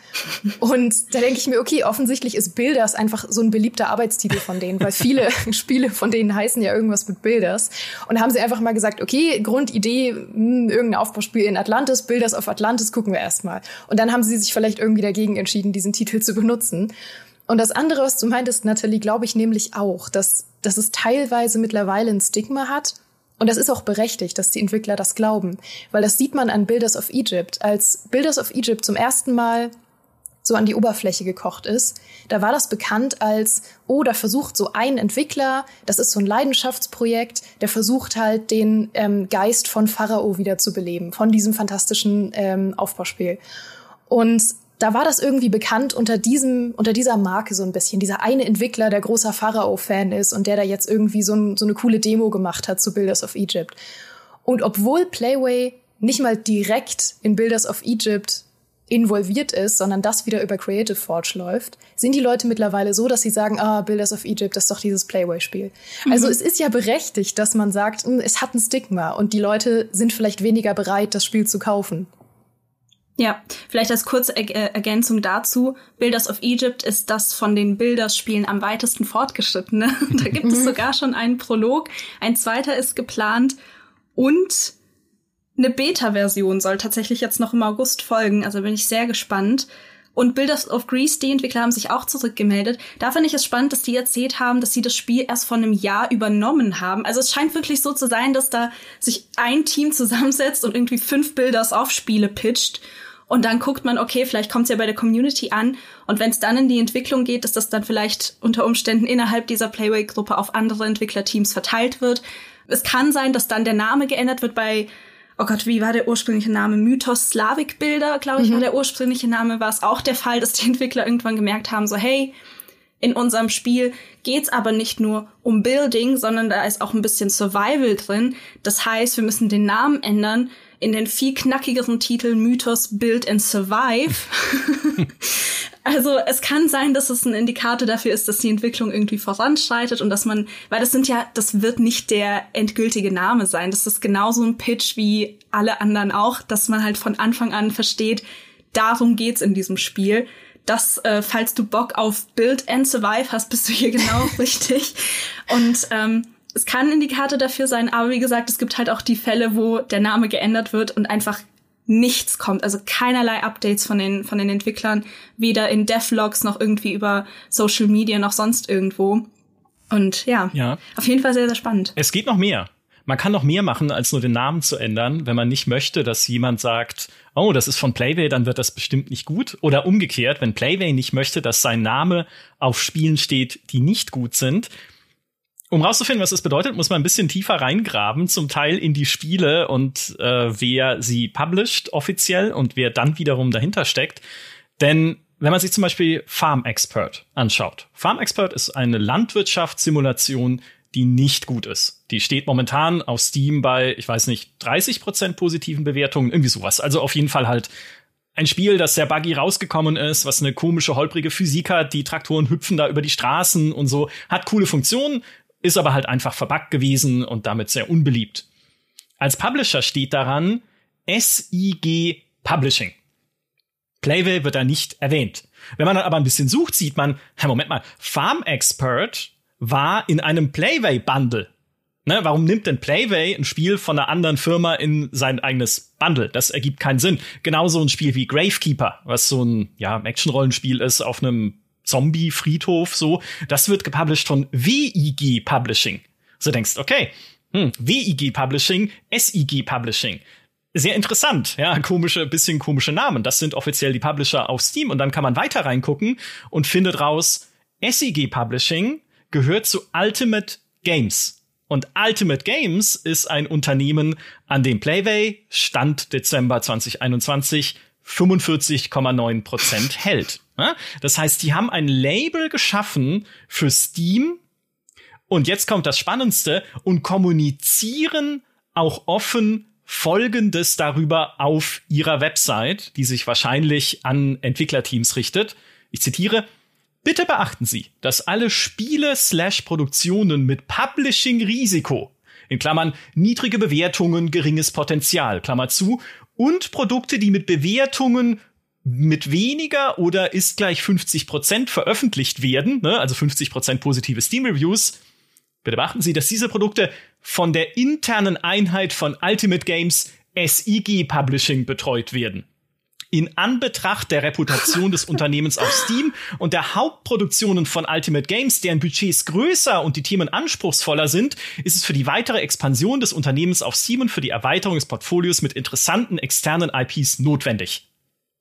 Und da denke ich mir, okay, offensichtlich ist Builders einfach so ein beliebter Arbeitstitel von denen, weil viele Spiele von denen heißen ja irgendwas mit Builders. Und da haben sie einfach mal gesagt, okay, Grundidee, mh, hm, irgendein Aufbauspiel in Atlantis, Builders of Atlantis, gucken wir erstmal. Und dann haben sie sich vielleicht irgendwie dagegen entschieden, diesen Titel zu benutzen. Und das andere, was du meintest, Natalie, glaube ich nämlich auch, dass, dass es teilweise mittlerweile ein Stigma hat, und das ist auch berechtigt, dass die Entwickler das glauben, weil das sieht man an Builders of Egypt. Als Builders of Egypt zum ersten Mal so an die Oberfläche gekocht ist, da war das bekannt als, oh, da versucht so ein Entwickler, das ist so ein Leidenschaftsprojekt, der versucht halt den ähm, Geist von Pharao wieder zu beleben, von diesem fantastischen ähm, Aufbauspiel. Und da war das irgendwie bekannt unter diesem, unter dieser Marke so ein bisschen. Dieser eine Entwickler, der großer Pharao-Fan ist und der da jetzt irgendwie so, ein, so eine coole Demo gemacht hat zu Builders of Egypt. Und obwohl Playway nicht mal direkt in Builders of Egypt involviert ist, sondern das wieder über Creative Forge läuft, sind die Leute mittlerweile so, dass sie sagen, ah, Builders of Egypt, das ist doch dieses Playway-Spiel. Mhm. Also es ist ja berechtigt, dass man sagt, hm, es hat ein Stigma und die Leute sind vielleicht weniger bereit, das Spiel zu kaufen. Ja, vielleicht als kurze äh, Ergänzung dazu. Builders of Egypt ist das von den Builders-Spielen am weitesten fortgeschrittene. da gibt es mhm. sogar schon einen Prolog. Ein zweiter ist geplant und eine Beta-Version soll tatsächlich jetzt noch im August folgen. Also bin ich sehr gespannt. Und Builders of Greece, die Entwickler haben sich auch zurückgemeldet. Da finde ich es spannend, dass die erzählt haben, dass sie das Spiel erst vor einem Jahr übernommen haben. Also es scheint wirklich so zu sein, dass da sich ein Team zusammensetzt und irgendwie fünf Builders auf Spiele pitcht und dann guckt man, okay, vielleicht kommt es ja bei der Community an. Und wenn es dann in die Entwicklung geht, dass das dann vielleicht unter Umständen innerhalb dieser Playway-Gruppe auf andere Entwicklerteams verteilt wird. Es kann sein, dass dann der Name geändert wird bei, oh Gott, wie war der ursprüngliche Name? Mythos Slavik Bilder, glaube ich, mhm. war der ursprüngliche Name. War es auch der Fall, dass die Entwickler irgendwann gemerkt haben, so, hey, in unserem Spiel geht's aber nicht nur um Building, sondern da ist auch ein bisschen Survival drin. Das heißt, wir müssen den Namen ändern, in den viel knackigeren Titel Mythos, Build and Survive. also es kann sein, dass es ein Indikator dafür ist, dass die Entwicklung irgendwie voranschreitet und dass man, weil das sind ja, das wird nicht der endgültige Name sein. Das ist genauso ein Pitch wie alle anderen auch, dass man halt von Anfang an versteht, darum geht's in diesem Spiel. Das, äh, falls du Bock auf Build and Survive hast, bist du hier genau richtig. Und ähm, es kann ein Indikator dafür sein, aber wie gesagt, es gibt halt auch die Fälle, wo der Name geändert wird und einfach nichts kommt, also keinerlei Updates von den von den Entwicklern, weder in Devlogs noch irgendwie über Social Media noch sonst irgendwo. Und ja, ja, auf jeden Fall sehr sehr spannend. Es geht noch mehr. Man kann noch mehr machen, als nur den Namen zu ändern, wenn man nicht möchte, dass jemand sagt, oh, das ist von Playway, dann wird das bestimmt nicht gut. Oder umgekehrt, wenn Playway nicht möchte, dass sein Name auf Spielen steht, die nicht gut sind, um rauszufinden, was das bedeutet, muss man ein bisschen tiefer reingraben, zum Teil in die Spiele und äh, wer sie published offiziell und wer dann wiederum dahinter steckt. Denn wenn man sich zum Beispiel Farm Expert anschaut. Farm Expert ist eine Landwirtschaftssimulation, die nicht gut ist. Die steht momentan auf Steam bei, ich weiß nicht, 30 Prozent positiven Bewertungen, irgendwie sowas. Also auf jeden Fall halt ein Spiel, das sehr buggy rausgekommen ist, was eine komische, holprige Physik hat, die Traktoren hüpfen da über die Straßen und so, hat coole Funktionen, ist aber halt einfach verbuggt gewesen und damit sehr unbeliebt. Als Publisher steht daran SIG Publishing. Playway wird da nicht erwähnt. Wenn man dann aber ein bisschen sucht, sieht man, hey, Moment mal, Farm Expert war in einem Playway Bundle. Ne, warum nimmt denn Playway ein Spiel von einer anderen Firma in sein eigenes Bundle? Das ergibt keinen Sinn. Genauso ein Spiel wie Gravekeeper, was so ein ja, Action-Rollenspiel ist auf einem Zombie-Friedhof, so. Das wird gepublished von WIG Publishing. So denkst, okay, hm, WIG Publishing, SIG Publishing sehr interessant, ja, komische, bisschen komische Namen. Das sind offiziell die Publisher auf Steam und dann kann man weiter reingucken und findet raus, SEG Publishing gehört zu Ultimate Games. Und Ultimate Games ist ein Unternehmen, an dem Playway Stand Dezember 2021 45,9 Prozent hält. Das heißt, die haben ein Label geschaffen für Steam. Und jetzt kommt das Spannendste und kommunizieren auch offen Folgendes darüber auf ihrer Website, die sich wahrscheinlich an Entwicklerteams richtet. Ich zitiere, Bitte beachten Sie, dass alle Spiele slash Produktionen mit Publishing-Risiko, in Klammern niedrige Bewertungen, geringes Potenzial, Klammer zu, und Produkte, die mit Bewertungen mit weniger oder ist gleich 50 Prozent veröffentlicht werden, ne, also 50 Prozent positive Steam-Reviews, Bitte beachten Sie, dass diese Produkte von der internen Einheit von Ultimate Games SIG Publishing betreut werden. In Anbetracht der Reputation des Unternehmens auf Steam und der Hauptproduktionen von Ultimate Games, deren Budgets größer und die Themen anspruchsvoller sind, ist es für die weitere Expansion des Unternehmens auf Steam und für die Erweiterung des Portfolios mit interessanten externen IPs notwendig.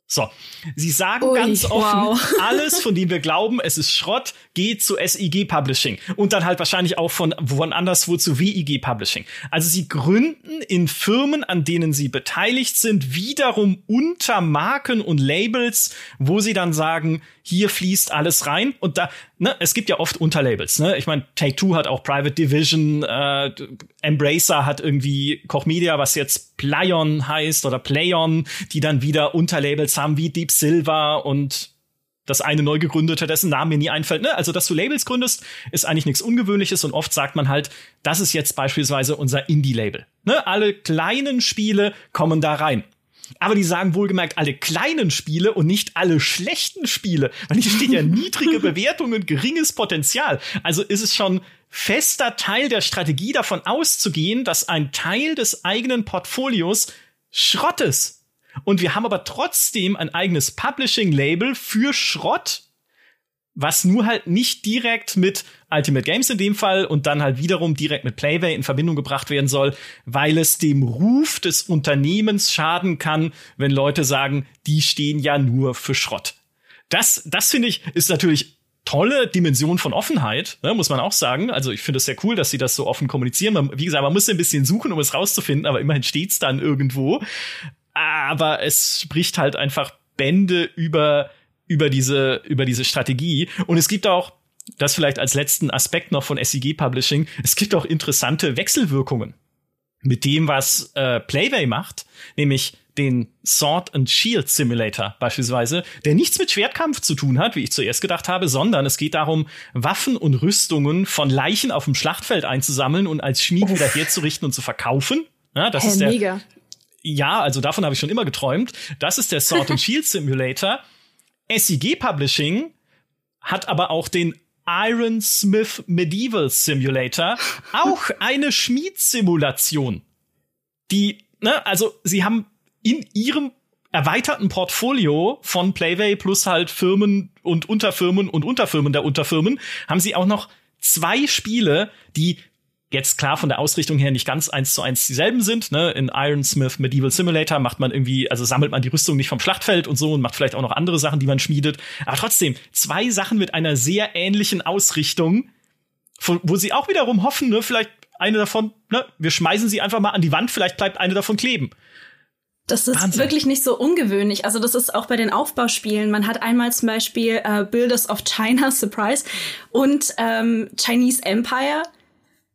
So, sie sagen Ui, ganz offen, wow. alles, von dem wir glauben, es ist Schrott, geht zu SIG Publishing und dann halt wahrscheinlich auch von woanders wo zu WIG Publishing. Also sie gründen in Firmen, an denen sie beteiligt sind, wiederum unter Marken und Labels, wo sie dann sagen, hier fließt alles rein und da, ne, es gibt ja oft Unterlabels, ne? Ich meine, Take Two hat auch Private Division, äh, Embracer hat irgendwie Koch Media, was jetzt Playon heißt oder Playon, die dann wieder Unterlabels haben wie Deep Silver und das eine neu gegründete, dessen Name mir nie einfällt. Ne? Also, dass du Labels gründest, ist eigentlich nichts Ungewöhnliches und oft sagt man halt, das ist jetzt beispielsweise unser Indie-Label. Ne? Alle kleinen Spiele kommen da rein. Aber die sagen wohlgemerkt alle kleinen Spiele und nicht alle schlechten Spiele. Weil hier steht ja niedrige Bewertungen, geringes Potenzial. Also ist es schon fester Teil der Strategie davon auszugehen, dass ein Teil des eigenen Portfolios Schrott ist. Und wir haben aber trotzdem ein eigenes Publishing-Label für Schrott, was nur halt nicht direkt mit Ultimate Games in dem Fall und dann halt wiederum direkt mit Playway in Verbindung gebracht werden soll, weil es dem Ruf des Unternehmens schaden kann, wenn Leute sagen, die stehen ja nur für Schrott. Das, das finde ich, ist natürlich tolle Dimension von Offenheit, ne, muss man auch sagen. Also ich finde es sehr cool, dass sie das so offen kommunizieren. Man, wie gesagt, man muss ein bisschen suchen, um es rauszufinden, aber immerhin steht's dann irgendwo. Aber es spricht halt einfach Bände über über diese, über diese Strategie. Und es gibt auch, das vielleicht als letzten Aspekt noch von SEG Publishing, es gibt auch interessante Wechselwirkungen mit dem, was äh, Playway macht, nämlich den Sword and Shield Simulator beispielsweise, der nichts mit Schwertkampf zu tun hat, wie ich zuerst gedacht habe, sondern es geht darum, Waffen und Rüstungen von Leichen auf dem Schlachtfeld einzusammeln und als Schmied wieder herzurichten und zu verkaufen. Ja, das hey, ist der, mega. Ja, also davon habe ich schon immer geträumt. Das ist der Sword and Shield Simulator. SEG Publishing hat aber auch den Iron Smith Medieval Simulator, auch eine Schmiedsimulation. Die, ne, also sie haben in ihrem erweiterten Portfolio von Playway plus halt Firmen und Unterfirmen und Unterfirmen der Unterfirmen haben sie auch noch zwei Spiele, die jetzt klar von der Ausrichtung her nicht ganz eins zu eins dieselben sind. Ne? In Ironsmith Medieval Simulator macht man irgendwie, also sammelt man die Rüstung nicht vom Schlachtfeld und so und macht vielleicht auch noch andere Sachen, die man schmiedet. Aber trotzdem, zwei Sachen mit einer sehr ähnlichen Ausrichtung, wo sie auch wiederum hoffen, ne, vielleicht eine davon, ne, wir schmeißen sie einfach mal an die Wand, vielleicht bleibt eine davon kleben. Das ist Wahnsinn. wirklich nicht so ungewöhnlich. Also das ist auch bei den Aufbauspielen. Man hat einmal zum Beispiel äh, Builders of China, Surprise, und ähm, Chinese Empire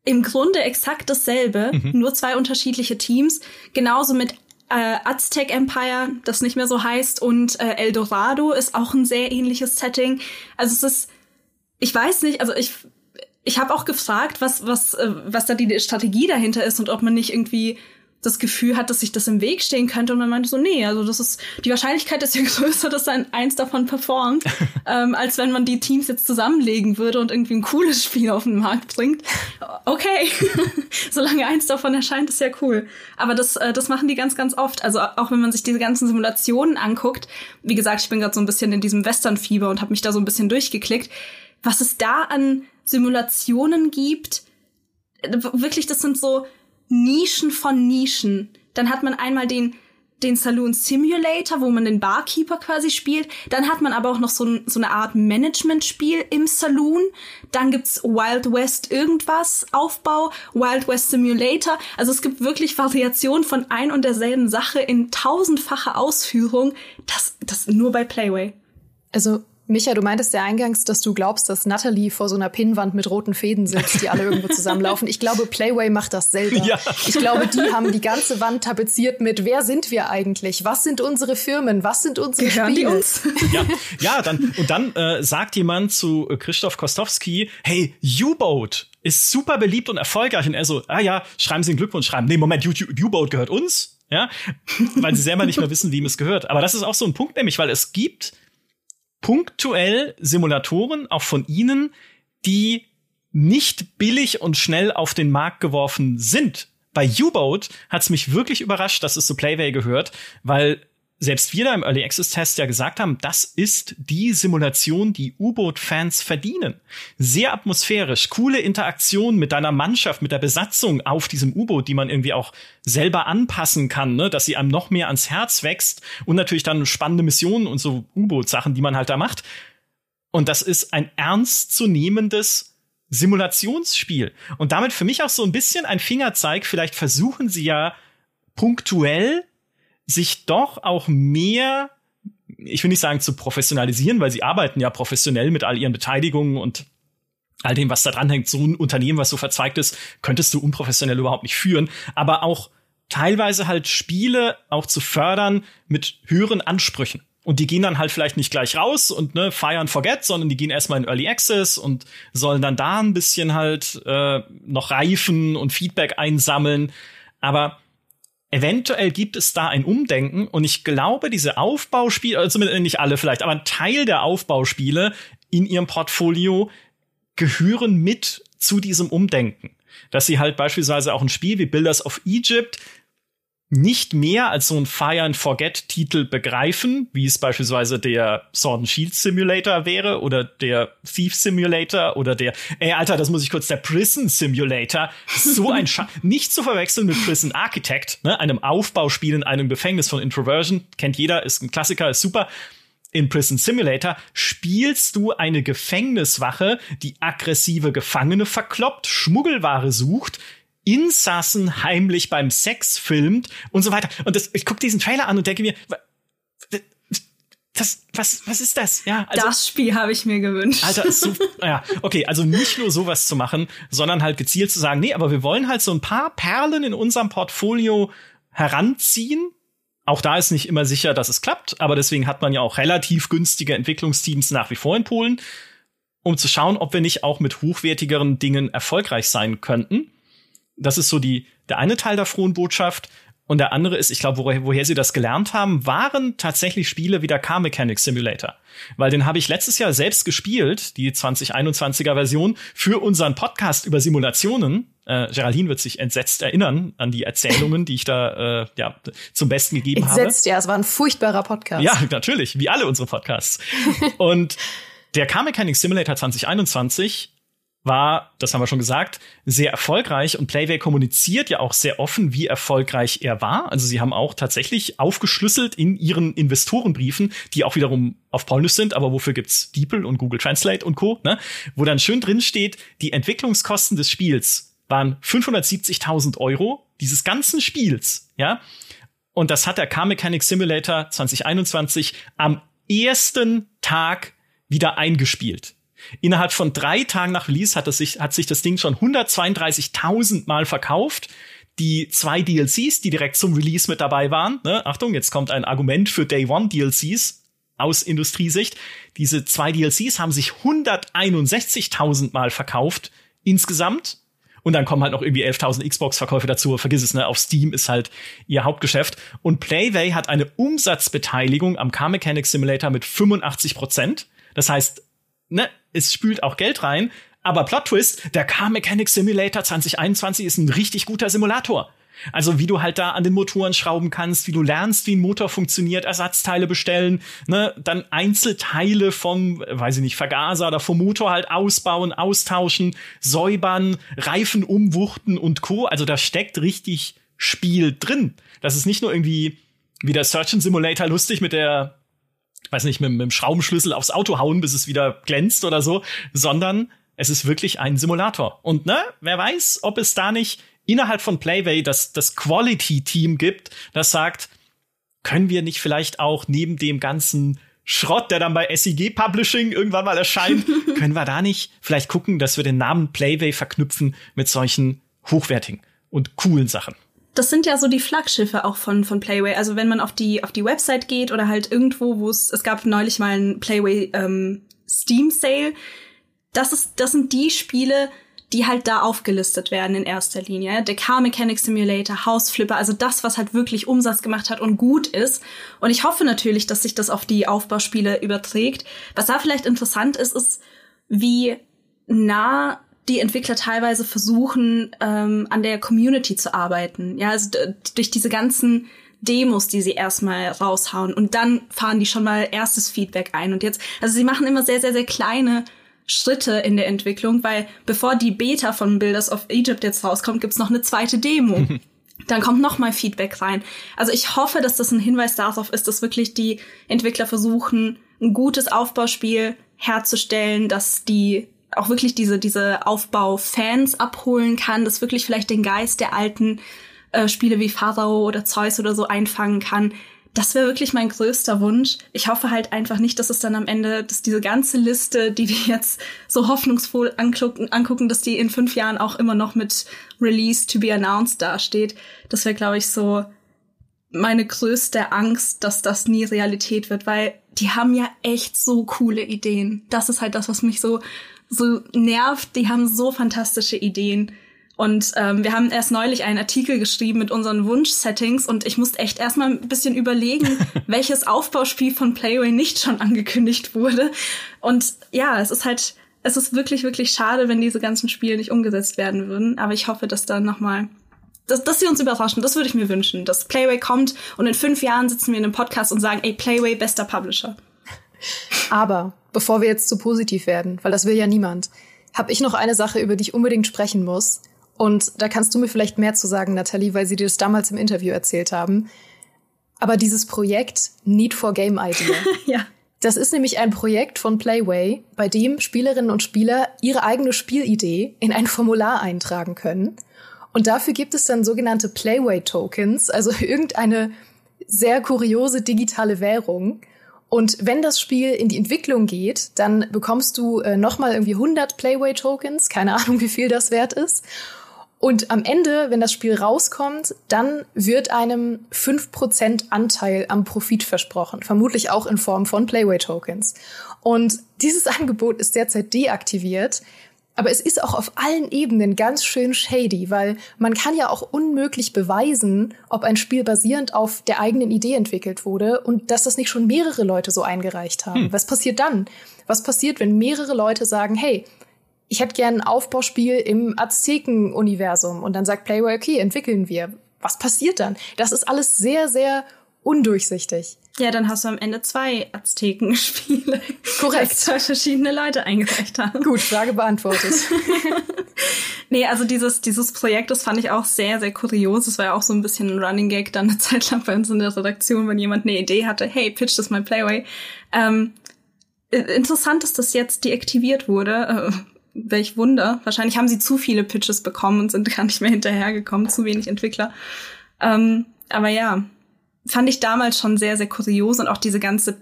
im Grunde exakt dasselbe, mhm. nur zwei unterschiedliche Teams. Genauso mit äh, Aztec Empire, das nicht mehr so heißt, und äh, El Dorado ist auch ein sehr ähnliches Setting. Also es ist, ich weiß nicht, also ich ich habe auch gefragt, was, was, äh, was da die Strategie dahinter ist und ob man nicht irgendwie das Gefühl hat, dass sich das im Weg stehen könnte. Und man meinte so, nee, also das ist, die Wahrscheinlichkeit ist ja größer, dass ein eins davon performt, ähm, als wenn man die Teams jetzt zusammenlegen würde und irgendwie ein cooles Spiel auf den Markt bringt. Okay, solange eins davon erscheint, ist ja cool. Aber das, äh, das machen die ganz, ganz oft. Also auch wenn man sich diese ganzen Simulationen anguckt, wie gesagt, ich bin gerade so ein bisschen in diesem Western-Fieber und habe mich da so ein bisschen durchgeklickt, was es da an Simulationen gibt, wirklich, das sind so Nischen von Nischen. Dann hat man einmal den den Saloon Simulator, wo man den Barkeeper quasi spielt. Dann hat man aber auch noch so, so eine Art Management-Spiel im Saloon. Dann gibt's Wild West irgendwas, Aufbau, Wild West Simulator. Also es gibt wirklich Variationen von ein und derselben Sache in tausendfacher Ausführung. Das, das nur bei Playway. Also Micha, du meintest ja eingangs, dass du glaubst, dass Natalie vor so einer Pinnwand mit roten Fäden sitzt, die alle irgendwo zusammenlaufen. Ich glaube, Playway macht das selber. Ja. Ich glaube, die haben die ganze Wand tapeziert mit Wer sind wir eigentlich? Was sind unsere Firmen? Was sind unsere Gehören Spiele? Die uns? Ja, ja, dann und dann äh, sagt jemand zu Christoph Kostowski, hey, U-Boat ist super beliebt und erfolgreich und er so, ah ja, schreiben Sie einen Glückwunsch schreiben. Nee, Moment, U-Boat gehört uns, ja, weil sie selber nicht mehr wissen, wie ihm es gehört. Aber das ist auch so ein Punkt, nämlich, weil es gibt punktuell Simulatoren, auch von ihnen, die nicht billig und schnell auf den Markt geworfen sind. Bei U-Boat hat es mich wirklich überrascht, dass es zu Playway gehört, weil selbst wir da im Early Access Test ja gesagt haben, das ist die Simulation, die U-Boot-Fans verdienen. Sehr atmosphärisch, coole Interaktion mit deiner Mannschaft, mit der Besatzung auf diesem U-Boot, die man irgendwie auch selber anpassen kann, ne? dass sie einem noch mehr ans Herz wächst und natürlich dann spannende Missionen und so U-Boot-Sachen, die man halt da macht. Und das ist ein ernstzunehmendes Simulationsspiel. Und damit für mich auch so ein bisschen ein Fingerzeig, vielleicht versuchen sie ja punktuell sich doch auch mehr, ich will nicht sagen zu professionalisieren, weil sie arbeiten ja professionell mit all ihren Beteiligungen und all dem, was da dran hängt. So ein Unternehmen, was so verzweigt ist, könntest du unprofessionell überhaupt nicht führen. Aber auch teilweise halt Spiele auch zu fördern mit höheren Ansprüchen. Und die gehen dann halt vielleicht nicht gleich raus und ne, feiern forget, sondern die gehen erstmal in Early Access und sollen dann da ein bisschen halt äh, noch reifen und Feedback einsammeln. Aber eventuell gibt es da ein Umdenken und ich glaube, diese Aufbauspiele, also zumindest nicht alle vielleicht, aber ein Teil der Aufbauspiele in ihrem Portfolio gehören mit zu diesem Umdenken. Dass sie halt beispielsweise auch ein Spiel wie Builders of Egypt nicht mehr als so ein Fire and Forget Titel begreifen, wie es beispielsweise der Sword and Shield Simulator wäre oder der Thief Simulator oder der, ey, Alter, das muss ich kurz, der Prison Simulator. So ein Scha nicht zu verwechseln mit Prison Architect, ne, einem Aufbauspiel in einem Gefängnis von Introversion. Kennt jeder, ist ein Klassiker, ist super. In Prison Simulator spielst du eine Gefängniswache, die aggressive Gefangene verkloppt, Schmuggelware sucht, Insassen heimlich beim Sex filmt und so weiter. Und das, ich gucke diesen Trailer an und denke mir, das, was, was ist das? Ja, also, das Spiel habe ich mir gewünscht. Alter, so, ja, okay, also nicht nur sowas zu machen, sondern halt gezielt zu sagen, nee, aber wir wollen halt so ein paar Perlen in unserem Portfolio heranziehen. Auch da ist nicht immer sicher, dass es klappt, aber deswegen hat man ja auch relativ günstige Entwicklungsteams nach wie vor in Polen, um zu schauen, ob wir nicht auch mit hochwertigeren Dingen erfolgreich sein könnten das ist so die, der eine Teil der frohen Botschaft. Und der andere ist, ich glaube, woher, woher sie das gelernt haben, waren tatsächlich Spiele wie der Car Mechanics Simulator. Weil den habe ich letztes Jahr selbst gespielt, die 2021er Version, für unseren Podcast über Simulationen. Äh, Geraldine wird sich entsetzt erinnern an die Erzählungen, die ich da äh, ja, zum Besten gegeben entsetzt, habe. Entsetzt, ja, es war ein furchtbarer Podcast. Ja, natürlich, wie alle unsere Podcasts. Und der Car Mechanics Simulator 2021 war, das haben wir schon gesagt, sehr erfolgreich und Playway kommuniziert ja auch sehr offen, wie erfolgreich er war. Also sie haben auch tatsächlich aufgeschlüsselt in ihren Investorenbriefen, die auch wiederum auf Polnisch sind, aber wofür gibt's DeepL und Google Translate und Co., ne? wo dann schön drin steht, die Entwicklungskosten des Spiels waren 570.000 Euro dieses ganzen Spiels, ja. Und das hat der Car Mechanic Simulator 2021 am ersten Tag wieder eingespielt. Innerhalb von drei Tagen nach Release hat, sich, hat sich das Ding schon 132.000 Mal verkauft. Die zwei DLCs, die direkt zum Release mit dabei waren, ne, Achtung, jetzt kommt ein Argument für Day One DLCs aus Industriesicht. Diese zwei DLCs haben sich 161.000 Mal verkauft insgesamt. Und dann kommen halt noch irgendwie 11.000 Xbox-Verkäufe dazu. Vergiss es, ne? Auf Steam ist halt ihr Hauptgeschäft. Und Playway hat eine Umsatzbeteiligung am Car Mechanic Simulator mit 85 Prozent. Das heißt, ne, es spült auch Geld rein. Aber Plot Twist, der Car Mechanic Simulator 2021 ist ein richtig guter Simulator. Also wie du halt da an den Motoren schrauben kannst, wie du lernst, wie ein Motor funktioniert, Ersatzteile bestellen, ne, dann Einzelteile vom, weiß ich nicht, Vergaser oder vom Motor halt ausbauen, austauschen, säubern, Reifen umwuchten und Co. Also da steckt richtig Spiel drin. Das ist nicht nur irgendwie wie der Search Simulator lustig mit der weiß nicht, mit, mit dem Schraubenschlüssel aufs Auto hauen, bis es wieder glänzt oder so, sondern es ist wirklich ein Simulator. Und ne, wer weiß, ob es da nicht innerhalb von Playway das, das Quality-Team gibt, das sagt, können wir nicht vielleicht auch neben dem ganzen Schrott, der dann bei SEG Publishing irgendwann mal erscheint, können wir da nicht vielleicht gucken, dass wir den Namen Playway verknüpfen mit solchen hochwertigen und coolen Sachen? Das sind ja so die Flaggschiffe auch von, von Playway. Also wenn man auf die, auf die Website geht oder halt irgendwo, wo es, es gab neulich mal ein Playway ähm, Steam Sale. Das ist, das sind die Spiele, die halt da aufgelistet werden in erster Linie. Der Car Mechanic Simulator, House Flipper, also das, was halt wirklich Umsatz gemacht hat und gut ist. Und ich hoffe natürlich, dass sich das auf die Aufbauspiele überträgt. Was da vielleicht interessant ist, ist, wie nah die Entwickler teilweise versuchen, ähm, an der Community zu arbeiten. Ja, also durch diese ganzen Demos, die sie erstmal raushauen und dann fahren die schon mal erstes Feedback ein. Und jetzt, also sie machen immer sehr, sehr, sehr kleine Schritte in der Entwicklung, weil bevor die Beta von Builders of Egypt jetzt rauskommt, gibt's noch eine zweite Demo. Dann kommt noch mal Feedback rein. Also ich hoffe, dass das ein Hinweis darauf ist, dass wirklich die Entwickler versuchen, ein gutes Aufbauspiel herzustellen, dass die auch wirklich diese, diese Aufbau-Fans abholen kann, dass wirklich vielleicht den Geist der alten äh, Spiele wie Pharao oder Zeus oder so einfangen kann das wäre wirklich mein größter Wunsch. Ich hoffe halt einfach nicht, dass es dann am Ende, dass diese ganze Liste, die wir jetzt so hoffnungsvoll angucken, angucken dass die in fünf Jahren auch immer noch mit Release to be announced dasteht. Das wäre, glaube ich, so meine größte Angst, dass das nie Realität wird, weil die haben ja echt so coole Ideen. Das ist halt das, was mich so, so nervt. Die haben so fantastische Ideen. Und ähm, wir haben erst neulich einen Artikel geschrieben mit unseren Wunsch-Settings und ich musste echt erstmal ein bisschen überlegen, welches Aufbauspiel von Playway nicht schon angekündigt wurde. Und ja, es ist halt, es ist wirklich, wirklich schade, wenn diese ganzen Spiele nicht umgesetzt werden würden. Aber ich hoffe, dass dann nochmal dass, dass sie uns überraschen, das würde ich mir wünschen, dass Playway kommt und in fünf Jahren sitzen wir in einem Podcast und sagen, ey, Playway, bester Publisher. Aber bevor wir jetzt zu positiv werden, weil das will ja niemand, habe ich noch eine Sache, über die ich unbedingt sprechen muss. Und da kannst du mir vielleicht mehr zu sagen, Nathalie, weil sie dir das damals im Interview erzählt haben. Aber dieses Projekt Need for Game Idea. ja. Das ist nämlich ein Projekt von Playway, bei dem Spielerinnen und Spieler ihre eigene Spielidee in ein Formular eintragen können. Und dafür gibt es dann sogenannte Playway Tokens, also irgendeine sehr kuriose digitale Währung. Und wenn das Spiel in die Entwicklung geht, dann bekommst du äh, nochmal irgendwie 100 Playway Tokens, keine Ahnung, wie viel das wert ist. Und am Ende, wenn das Spiel rauskommt, dann wird einem 5% Anteil am Profit versprochen, vermutlich auch in Form von Playway-Tokens. Und dieses Angebot ist derzeit deaktiviert, aber es ist auch auf allen Ebenen ganz schön shady, weil man kann ja auch unmöglich beweisen, ob ein Spiel basierend auf der eigenen Idee entwickelt wurde und dass das nicht schon mehrere Leute so eingereicht haben. Hm. Was passiert dann? Was passiert, wenn mehrere Leute sagen, hey, ich hätte gern ein Aufbauspiel im Azteken-Universum. Und dann sagt Playway, okay, entwickeln wir. Was passiert dann? Das ist alles sehr, sehr undurchsichtig. Ja, dann hast du am Ende zwei Azteken-Spiele. Korrekt. zwei verschiedene Leute eingereicht haben. Gut, Frage beantwortet. nee, also dieses, dieses Projekt, das fand ich auch sehr, sehr kurios. Das war ja auch so ein bisschen ein Running Gag dann eine Zeit lang bei uns in der Redaktion, wenn jemand eine Idee hatte, hey, pitch das mal Playway. Ähm, interessant ist, dass jetzt deaktiviert wurde. Äh, welch Wunder. Wahrscheinlich haben sie zu viele Pitches bekommen und sind gar nicht mehr hinterhergekommen, zu wenig Entwickler. Ähm, aber ja, fand ich damals schon sehr, sehr kurios und auch diese ganze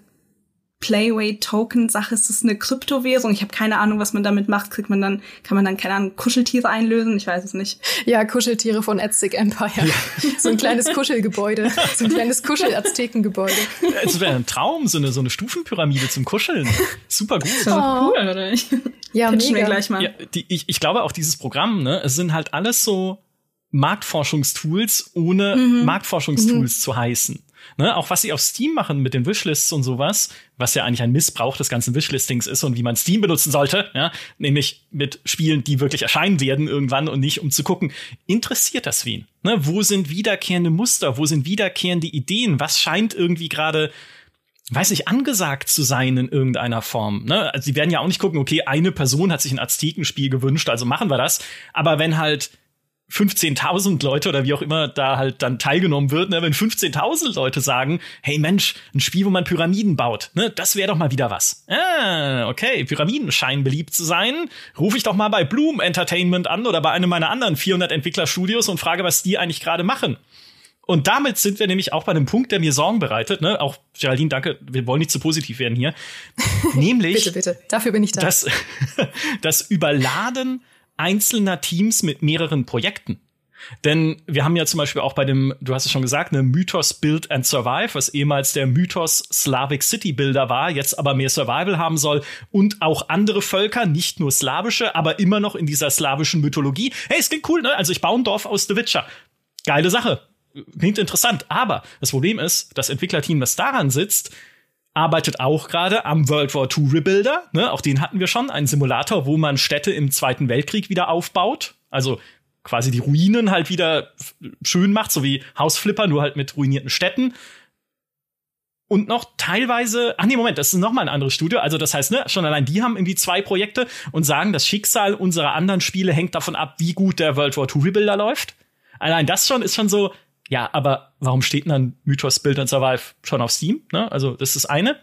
Playway-Token-Sache. Ist das eine Kryptowährung? Ich habe keine Ahnung, was man damit macht. Kriegt man dann, kann man dann, keine Ahnung, Kuscheltiere einlösen? Ich weiß es nicht. Ja, Kuscheltiere von Aztec Empire. Ja. So ein kleines Kuschelgebäude. So ein kleines Kuschel-Aztekengebäude. Es wäre ein Traum, so eine, so eine Stufenpyramide zum Kuscheln. Super gut. So oh. cool, oder nicht? Ja, Pitchen mega. wir gleich mal. Ja, die, ich, ich glaube auch dieses Programm, ne, es sind halt alles so Marktforschungstools, ohne mhm. Marktforschungstools mhm. zu heißen. Ne, auch was sie auf Steam machen mit den Wishlists und sowas, was ja eigentlich ein Missbrauch des ganzen Wishlistings ist und wie man Steam benutzen sollte, ja, nämlich mit Spielen, die wirklich erscheinen werden irgendwann und nicht um zu gucken, interessiert das wen? Ne, wo sind wiederkehrende Muster? Wo sind wiederkehrende Ideen? Was scheint irgendwie gerade weiß nicht, angesagt zu sein in irgendeiner Form. Ne? Also sie werden ja auch nicht gucken, okay, eine Person hat sich ein Aztekenspiel gewünscht, also machen wir das. Aber wenn halt 15.000 Leute oder wie auch immer da halt dann teilgenommen wird, ne, wenn 15.000 Leute sagen, hey Mensch, ein Spiel, wo man Pyramiden baut, ne, das wäre doch mal wieder was. Ah, okay, Pyramiden scheinen beliebt zu sein. Rufe ich doch mal bei Bloom Entertainment an oder bei einem meiner anderen 400 Entwicklerstudios und frage, was die eigentlich gerade machen. Und damit sind wir nämlich auch bei einem Punkt, der mir Sorgen bereitet. Ne? Auch Geraldine, danke, wir wollen nicht zu positiv werden hier. nämlich, bitte, bitte, dafür bin ich da. Das, das Überladen einzelner Teams mit mehreren Projekten. Denn wir haben ja zum Beispiel auch bei dem, du hast es schon gesagt, ne, Mythos Build and Survive, was ehemals der Mythos Slavic City Builder war, jetzt aber mehr Survival haben soll und auch andere Völker, nicht nur slawische, aber immer noch in dieser slawischen Mythologie. Hey, es klingt cool, ne? Also ich baue ein Dorf aus The Witcher. Geile Sache. Klingt interessant. Aber das Problem ist, das Entwicklerteam, das daran sitzt, arbeitet auch gerade am World War II Rebuilder. Ne? Auch den hatten wir schon, ein Simulator, wo man Städte im Zweiten Weltkrieg wieder aufbaut. Also quasi die Ruinen halt wieder schön macht, so wie Hausflipper, nur halt mit ruinierten Städten. Und noch teilweise, ach nee, Moment, das ist noch mal ein anderes Studio. Also das heißt, ne, schon allein die haben irgendwie zwei Projekte und sagen, das Schicksal unserer anderen Spiele hängt davon ab, wie gut der World War II Rebuilder läuft. Allein das schon ist schon so, ja, aber warum steht denn dann Mythos Build and Survive schon auf Steam? Ne? Also, das ist eine.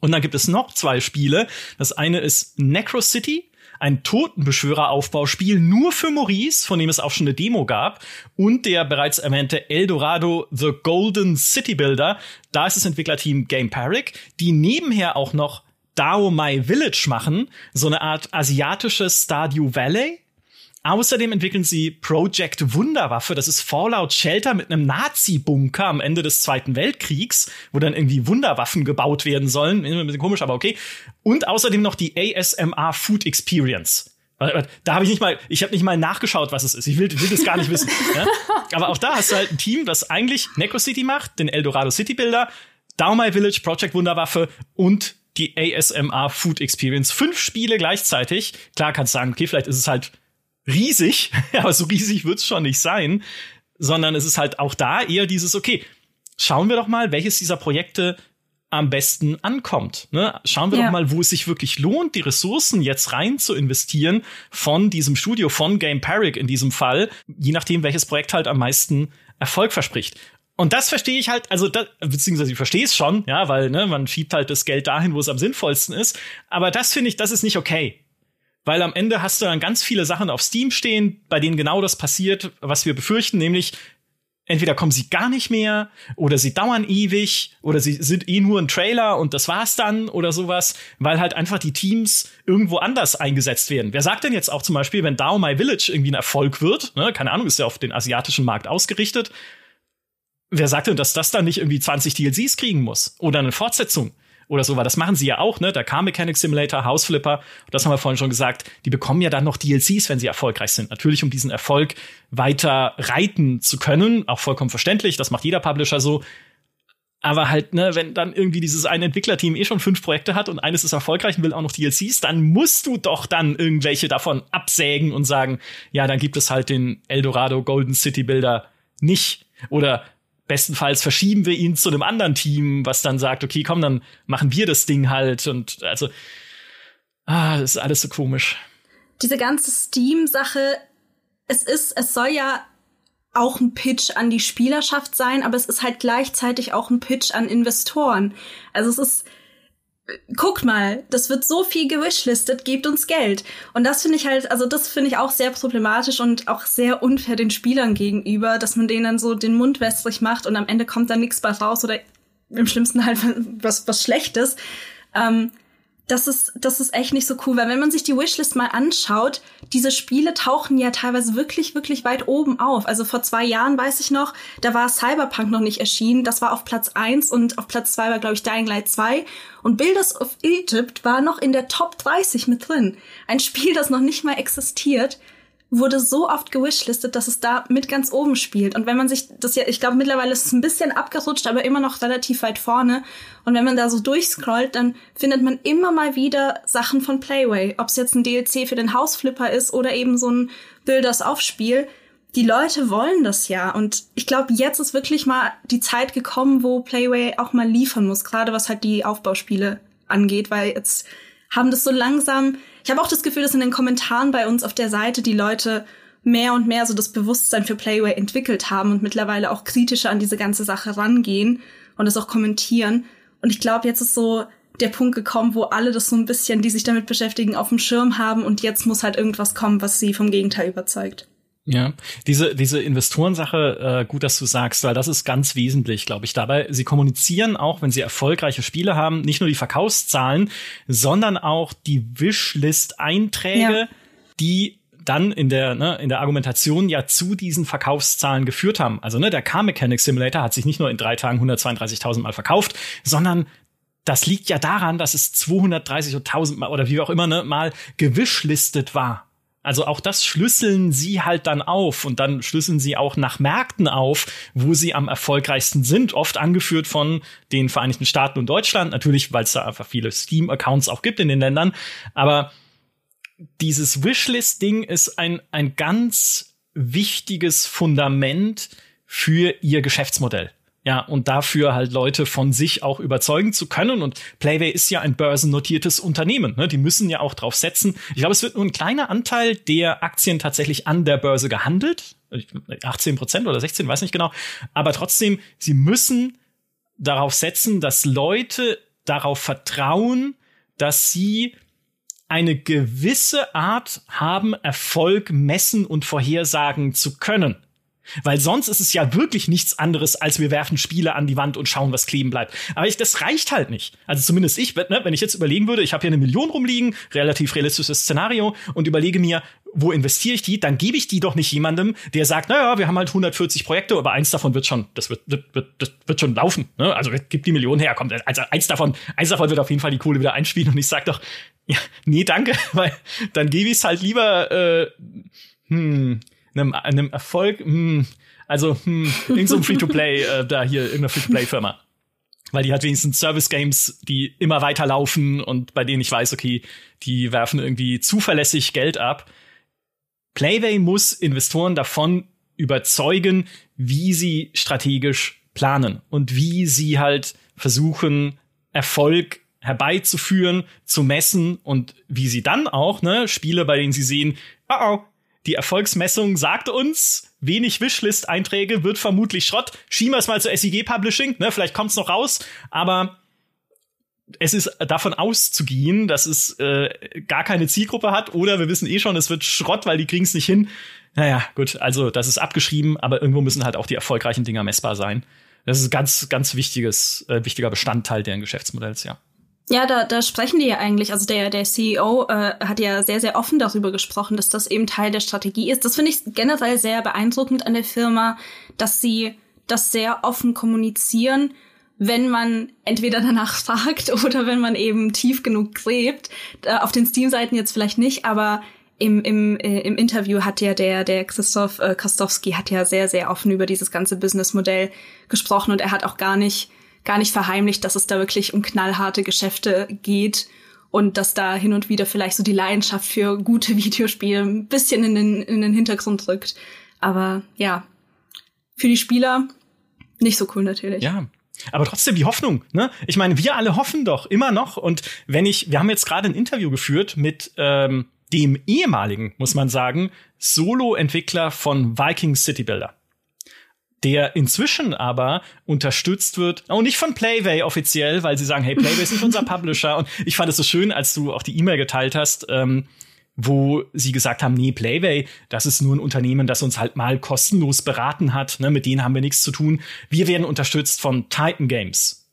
Und dann gibt es noch zwei Spiele. Das eine ist Necro City, ein Totenbeschwörer-Aufbauspiel nur für Maurice, von dem es auch schon eine Demo gab, und der bereits erwähnte Eldorado The Golden City Builder. Da ist das Entwicklerteam Game Parik, die nebenher auch noch Dao My Village machen, so eine Art asiatisches Stardew Valley Außerdem entwickeln sie Project Wunderwaffe. Das ist Fallout Shelter mit einem Nazi-Bunker am Ende des Zweiten Weltkriegs, wo dann irgendwie Wunderwaffen gebaut werden sollen. Ein bisschen komisch, aber okay. Und außerdem noch die ASMR Food Experience. Da habe ich nicht mal, ich habe nicht mal nachgeschaut, was es ist. Ich will, will das gar nicht wissen. Ja? Aber auch da hast du halt ein Team, das eigentlich Necro City macht, den Eldorado City Builder, My Village, Project Wunderwaffe und die ASMR Food Experience. Fünf Spiele gleichzeitig. Klar kannst du sagen, okay, vielleicht ist es halt riesig, aber so riesig wird's schon nicht sein, sondern es ist halt auch da eher dieses, okay, schauen wir doch mal, welches dieser Projekte am besten ankommt. Ne? Schauen wir ja. doch mal, wo es sich wirklich lohnt, die Ressourcen jetzt rein zu investieren von diesem Studio, von Game Parik in diesem Fall, je nachdem, welches Projekt halt am meisten Erfolg verspricht. Und das verstehe ich halt, also das, beziehungsweise ich verstehe es schon, ja, weil ne, man schiebt halt das Geld dahin, wo es am sinnvollsten ist. Aber das finde ich, das ist nicht okay weil am Ende hast du dann ganz viele Sachen auf Steam stehen, bei denen genau das passiert, was wir befürchten, nämlich entweder kommen sie gar nicht mehr oder sie dauern ewig oder sie sind eh nur ein Trailer und das war's dann oder sowas, weil halt einfach die Teams irgendwo anders eingesetzt werden. Wer sagt denn jetzt auch zum Beispiel, wenn Dao My Village irgendwie ein Erfolg wird, ne, keine Ahnung, ist ja auf den asiatischen Markt ausgerichtet, wer sagt denn, dass das dann nicht irgendwie 20 DLCs kriegen muss oder eine Fortsetzung? Oder so, weil das machen sie ja auch, ne? Der Car Mechanic Simulator, House Flipper, das haben wir vorhin schon gesagt, die bekommen ja dann noch DLCs, wenn sie erfolgreich sind. Natürlich, um diesen Erfolg weiter reiten zu können, auch vollkommen verständlich, das macht jeder Publisher so. Aber halt, ne, wenn dann irgendwie dieses eine Entwicklerteam eh schon fünf Projekte hat und eines ist erfolgreich und will auch noch DLCs, dann musst du doch dann irgendwelche davon absägen und sagen, ja, dann gibt es halt den Eldorado Golden City Builder nicht. Oder bestenfalls verschieben wir ihn zu einem anderen Team, was dann sagt, okay, komm, dann machen wir das Ding halt. Und also, ah, das ist alles so komisch. Diese ganze Steam-Sache, es ist, es soll ja auch ein Pitch an die Spielerschaft sein, aber es ist halt gleichzeitig auch ein Pitch an Investoren. Also es ist, guckt mal, das wird so viel gewishlistet, gebt uns Geld. Und das finde ich halt, also das finde ich auch sehr problematisch und auch sehr unfair den Spielern gegenüber, dass man denen dann so den Mund wässrig macht und am Ende kommt dann nichts bei raus oder im schlimmsten halt was, was Schlechtes. Ähm, das ist, das ist echt nicht so cool, weil wenn man sich die Wishlist mal anschaut, diese Spiele tauchen ja teilweise wirklich, wirklich weit oben auf. Also vor zwei Jahren weiß ich noch, da war Cyberpunk noch nicht erschienen. Das war auf Platz eins und auf Platz zwei war, glaube ich, Dying Light 2. Und Builders of Egypt war noch in der Top 30 mit drin. Ein Spiel, das noch nicht mal existiert wurde so oft gewishlistet, dass es da mit ganz oben spielt. Und wenn man sich das ja, ich glaube, mittlerweile ist es ein bisschen abgerutscht, aber immer noch relativ weit vorne. Und wenn man da so durchscrollt, dann findet man immer mal wieder Sachen von Playway. Ob es jetzt ein DLC für den Hausflipper ist oder eben so ein Builders-Aufspiel. Die Leute wollen das ja. Und ich glaube, jetzt ist wirklich mal die Zeit gekommen, wo Playway auch mal liefern muss, gerade was halt die Aufbauspiele angeht, weil jetzt haben das so langsam ich habe auch das Gefühl, dass in den Kommentaren bei uns auf der Seite die Leute mehr und mehr so das Bewusstsein für Playway entwickelt haben und mittlerweile auch kritischer an diese ganze Sache rangehen und das auch kommentieren. Und ich glaube, jetzt ist so der Punkt gekommen, wo alle das so ein bisschen, die sich damit beschäftigen, auf dem Schirm haben und jetzt muss halt irgendwas kommen, was sie vom Gegenteil überzeugt. Ja, diese, diese Investorensache, äh, gut, dass du sagst, weil das ist ganz wesentlich, glaube ich, dabei. Sie kommunizieren auch, wenn sie erfolgreiche Spiele haben, nicht nur die Verkaufszahlen, sondern auch die Wishlist-Einträge, ja. die dann in der, ne, in der Argumentation ja zu diesen Verkaufszahlen geführt haben. Also ne, der Car Mechanic Simulator hat sich nicht nur in drei Tagen 132.000 Mal verkauft, sondern das liegt ja daran, dass es 230.000 Mal oder wie auch immer ne, mal gewischlistet war. Also auch das schlüsseln sie halt dann auf und dann schlüsseln sie auch nach Märkten auf, wo sie am erfolgreichsten sind, oft angeführt von den Vereinigten Staaten und Deutschland, natürlich, weil es da einfach viele Steam-Accounts auch gibt in den Ländern. Aber dieses Wishlist-Ding ist ein, ein ganz wichtiges Fundament für ihr Geschäftsmodell. Ja, und dafür halt Leute von sich auch überzeugen zu können. Und Playway ist ja ein börsennotiertes Unternehmen. Ne? Die müssen ja auch drauf setzen. Ich glaube, es wird nur ein kleiner Anteil der Aktien tatsächlich an der Börse gehandelt. 18 Prozent oder 16, weiß nicht genau. Aber trotzdem, sie müssen darauf setzen, dass Leute darauf vertrauen, dass sie eine gewisse Art haben, Erfolg messen und vorhersagen zu können. Weil sonst ist es ja wirklich nichts anderes, als wir werfen Spiele an die Wand und schauen, was kleben bleibt. Aber ich, das reicht halt nicht. Also zumindest ich, ne, wenn ich jetzt überlegen würde, ich habe hier eine Million rumliegen, relativ realistisches Szenario, und überlege mir, wo investiere ich die, dann gebe ich die doch nicht jemandem, der sagt, naja, wir haben halt 140 Projekte, aber eins davon wird schon, das wird, wird, wird, das wird schon laufen. Ne? Also gib die Million her, kommt. Also eins davon, eins davon wird auf jeden Fall die Kohle wieder einspielen und ich sag doch, ja, nee, danke, weil dann gebe ich es halt lieber, äh, hm, einem, einem Erfolg, hm, also hm, irgend so ein Free-to-Play, äh, da hier irgendeine Free-to-Play-Firma. Weil die hat wenigstens Service-Games, die immer weiter laufen und bei denen ich weiß, okay, die werfen irgendwie zuverlässig Geld ab. Playway muss Investoren davon überzeugen, wie sie strategisch planen und wie sie halt versuchen, Erfolg herbeizuführen, zu messen und wie sie dann auch, ne, Spiele, bei denen sie sehen, oh, oh die Erfolgsmessung sagt uns, wenig Wishlist-Einträge wird vermutlich Schrott. Schieben wir es mal zu SIG Publishing, ne? Vielleicht kommt's noch raus, aber es ist davon auszugehen, dass es äh, gar keine Zielgruppe hat oder wir wissen eh schon, es wird Schrott, weil die kriegen es nicht hin. Naja, gut, also das ist abgeschrieben, aber irgendwo müssen halt auch die erfolgreichen Dinger messbar sein. Das ist ganz, ganz wichtiges, äh, wichtiger Bestandteil deren Geschäftsmodells, ja. Ja, da, da sprechen die ja eigentlich, also der, der CEO äh, hat ja sehr, sehr offen darüber gesprochen, dass das eben Teil der Strategie ist. Das finde ich generell sehr beeindruckend an der Firma, dass sie das sehr offen kommunizieren, wenn man entweder danach fragt oder wenn man eben tief genug gräbt. Äh, auf den Steam-Seiten jetzt vielleicht nicht, aber im, im, äh, im Interview hat ja der, der Christoph äh, Kostowski hat ja sehr, sehr offen über dieses ganze Businessmodell gesprochen und er hat auch gar nicht gar nicht verheimlicht, dass es da wirklich um knallharte Geschäfte geht und dass da hin und wieder vielleicht so die Leidenschaft für gute Videospiele ein bisschen in den, in den Hintergrund rückt. Aber ja, für die Spieler nicht so cool natürlich. Ja, aber trotzdem die Hoffnung, ne? Ich meine, wir alle hoffen doch immer noch. Und wenn ich, wir haben jetzt gerade ein Interview geführt mit ähm, dem ehemaligen, muss man sagen, Solo-Entwickler von Viking City Builder der inzwischen aber unterstützt wird, auch nicht von Playway offiziell, weil sie sagen, hey, Playway ist nicht unser Publisher. Und ich fand es so schön, als du auch die E-Mail geteilt hast, ähm, wo sie gesagt haben, nee, Playway, das ist nur ein Unternehmen, das uns halt mal kostenlos beraten hat, ne, mit denen haben wir nichts zu tun. Wir werden unterstützt von Titan Games.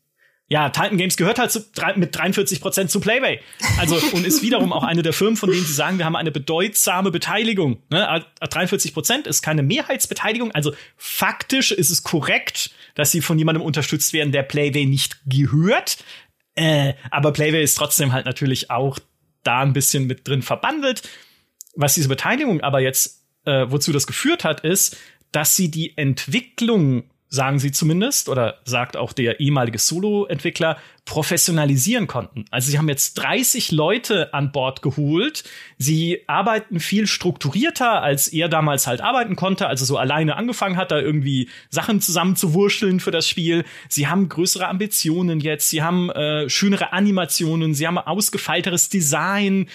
Ja, Titan Games gehört halt zu, mit 43 Prozent zu Playway. Also, und ist wiederum auch eine der Firmen, von denen sie sagen, wir haben eine bedeutsame Beteiligung. Ne? 43 Prozent ist keine Mehrheitsbeteiligung. Also, faktisch ist es korrekt, dass sie von jemandem unterstützt werden, der Playway nicht gehört. Äh, aber Playway ist trotzdem halt natürlich auch da ein bisschen mit drin verbandelt. Was diese Beteiligung aber jetzt, äh, wozu das geführt hat, ist, dass sie die Entwicklung sagen sie zumindest, oder sagt auch der ehemalige Solo-Entwickler, professionalisieren konnten. Also sie haben jetzt 30 Leute an Bord geholt. Sie arbeiten viel strukturierter, als er damals halt arbeiten konnte, also so alleine angefangen hat, da irgendwie Sachen zusammenzuwurscheln für das Spiel. Sie haben größere Ambitionen jetzt, sie haben äh, schönere Animationen, sie haben ausgefeilteres Design,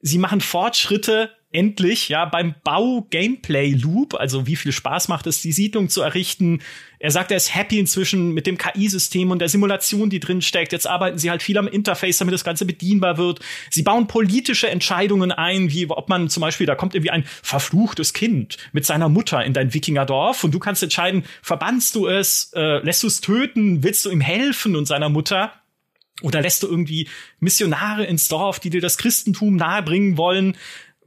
sie machen Fortschritte endlich ja beim Bau Gameplay Loop, also wie viel Spaß macht es, die Siedlung zu errichten. Er sagt, er ist happy inzwischen mit dem KI-System und der Simulation, die drin steckt. Jetzt arbeiten sie halt viel am Interface, damit das Ganze bedienbar wird. Sie bauen politische Entscheidungen ein, wie ob man zum Beispiel, da kommt irgendwie ein verfluchtes Kind mit seiner Mutter in dein Wikingerdorf und du kannst entscheiden, verbannst du es, äh, lässt du es töten, willst du ihm helfen und seiner Mutter? Oder lässt du irgendwie Missionare ins Dorf, die dir das Christentum nahebringen wollen?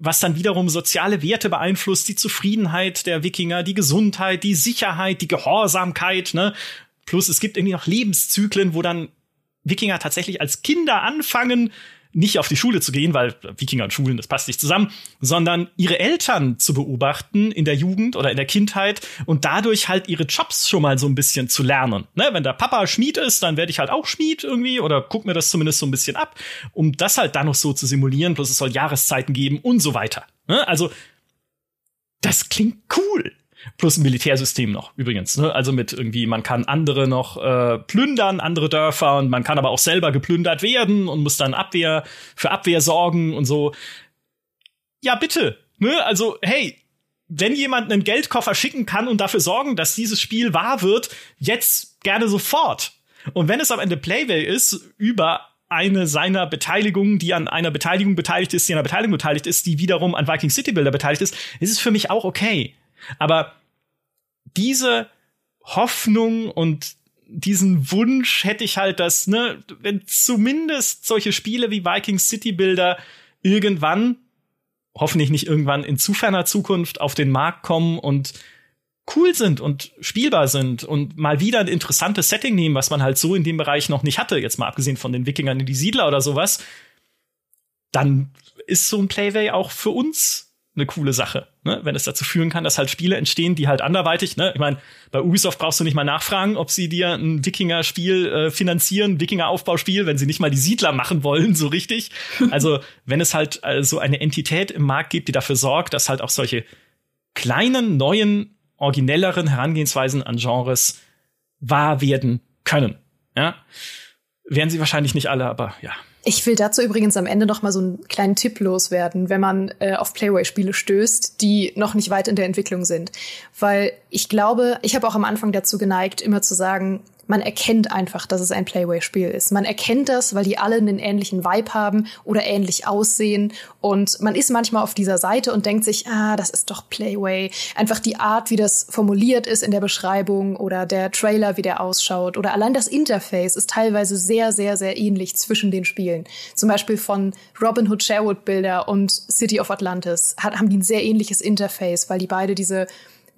Was dann wiederum soziale Werte beeinflusst, die Zufriedenheit der Wikinger, die Gesundheit, die Sicherheit, die Gehorsamkeit, ne? Plus es gibt irgendwie noch Lebenszyklen, wo dann Wikinger tatsächlich als Kinder anfangen, nicht auf die Schule zu gehen, weil Wikinger und Schulen, das passt nicht zusammen, sondern ihre Eltern zu beobachten in der Jugend oder in der Kindheit und dadurch halt ihre Jobs schon mal so ein bisschen zu lernen. Ne? Wenn der Papa Schmied ist, dann werde ich halt auch Schmied irgendwie oder guck mir das zumindest so ein bisschen ab, um das halt dann noch so zu simulieren, plus es soll Jahreszeiten geben und so weiter. Ne? Also, das klingt cool. Plus ein Militärsystem noch, übrigens. Ne? Also mit irgendwie, man kann andere noch äh, plündern, andere Dörfer, und man kann aber auch selber geplündert werden und muss dann Abwehr für Abwehr sorgen und so. Ja, bitte. Ne? Also, hey, wenn jemand einen Geldkoffer schicken kann und dafür sorgen, dass dieses Spiel wahr wird, jetzt gerne sofort. Und wenn es am Ende Playway ist, über eine seiner Beteiligungen, die an einer Beteiligung beteiligt ist, die an einer Beteiligung beteiligt ist, die wiederum an Viking City Builder beteiligt ist, ist es für mich auch okay. Aber diese Hoffnung und diesen Wunsch hätte ich halt, dass, ne, wenn zumindest solche Spiele wie Viking City Builder irgendwann, hoffentlich nicht irgendwann in zu ferner Zukunft auf den Markt kommen und cool sind und spielbar sind und mal wieder ein interessantes Setting nehmen, was man halt so in dem Bereich noch nicht hatte, jetzt mal abgesehen von den Wikingern in die Siedler oder sowas, dann ist so ein Playway auch für uns eine coole Sache, ne? wenn es dazu führen kann, dass halt Spiele entstehen, die halt anderweitig, ne? Ich meine, bei Ubisoft brauchst du nicht mal nachfragen, ob sie dir ein Wikinger-Spiel äh, finanzieren, Wikinger-Aufbauspiel, wenn sie nicht mal die Siedler machen wollen, so richtig. Also, wenn es halt äh, so eine Entität im Markt gibt, die dafür sorgt, dass halt auch solche kleinen, neuen, originelleren Herangehensweisen an Genres wahr werden können. Ja? Wären sie wahrscheinlich nicht alle, aber ja. Ich will dazu übrigens am Ende noch mal so einen kleinen Tipp loswerden, wenn man äh, auf Playway-Spiele stößt, die noch nicht weit in der Entwicklung sind. Weil ich glaube, ich habe auch am Anfang dazu geneigt, immer zu sagen, man erkennt einfach, dass es ein Playway-Spiel ist. Man erkennt das, weil die alle einen ähnlichen Vibe haben oder ähnlich aussehen. Und man ist manchmal auf dieser Seite und denkt sich, ah, das ist doch Playway. Einfach die Art, wie das formuliert ist in der Beschreibung oder der Trailer, wie der ausschaut oder allein das Interface ist teilweise sehr, sehr, sehr ähnlich zwischen den Spielen. Zum Beispiel von Robin Hood Sherwood Bilder und City of Atlantis haben die ein sehr ähnliches Interface, weil die beide diese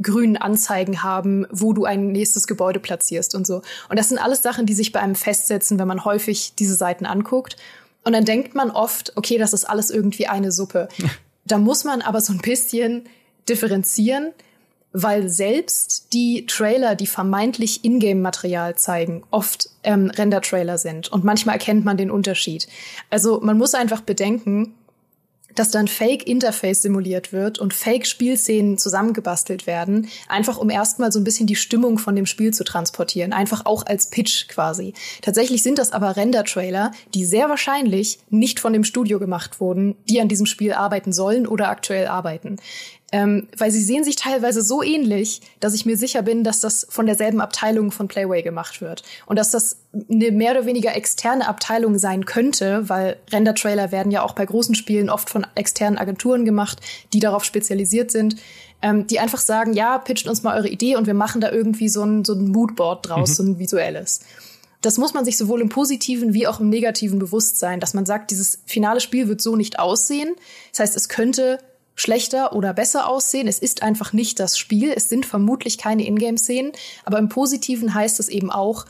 grünen Anzeigen haben, wo du ein nächstes Gebäude platzierst und so. Und das sind alles Sachen, die sich bei einem festsetzen, wenn man häufig diese Seiten anguckt. Und dann denkt man oft, okay, das ist alles irgendwie eine Suppe. da muss man aber so ein bisschen differenzieren, weil selbst die Trailer, die vermeintlich Ingame-Material zeigen, oft ähm, Render-Trailer sind. Und manchmal erkennt man den Unterschied. Also man muss einfach bedenken, dass dann Fake-Interface simuliert wird und Fake-Spielszenen zusammengebastelt werden, einfach um erstmal so ein bisschen die Stimmung von dem Spiel zu transportieren, einfach auch als Pitch quasi. Tatsächlich sind das aber Render-Trailer, die sehr wahrscheinlich nicht von dem Studio gemacht wurden, die an diesem Spiel arbeiten sollen oder aktuell arbeiten. Ähm, weil sie sehen sich teilweise so ähnlich, dass ich mir sicher bin, dass das von derselben Abteilung von Playway gemacht wird. Und dass das eine mehr oder weniger externe Abteilung sein könnte, weil Render-Trailer werden ja auch bei großen Spielen oft von externen Agenturen gemacht, die darauf spezialisiert sind, ähm, die einfach sagen, ja, pitcht uns mal eure Idee und wir machen da irgendwie so ein, so ein Moodboard draus, mhm. so ein visuelles. das muss man sich sowohl im positiven wie auch im negativen bewusst sein, dass man sagt, dieses finale Spiel wird so nicht aussehen. Das heißt, es könnte schlechter oder besser aussehen. Es ist einfach nicht das Spiel. Es sind vermutlich keine Ingame-Szenen. Aber im Positiven heißt es eben auch,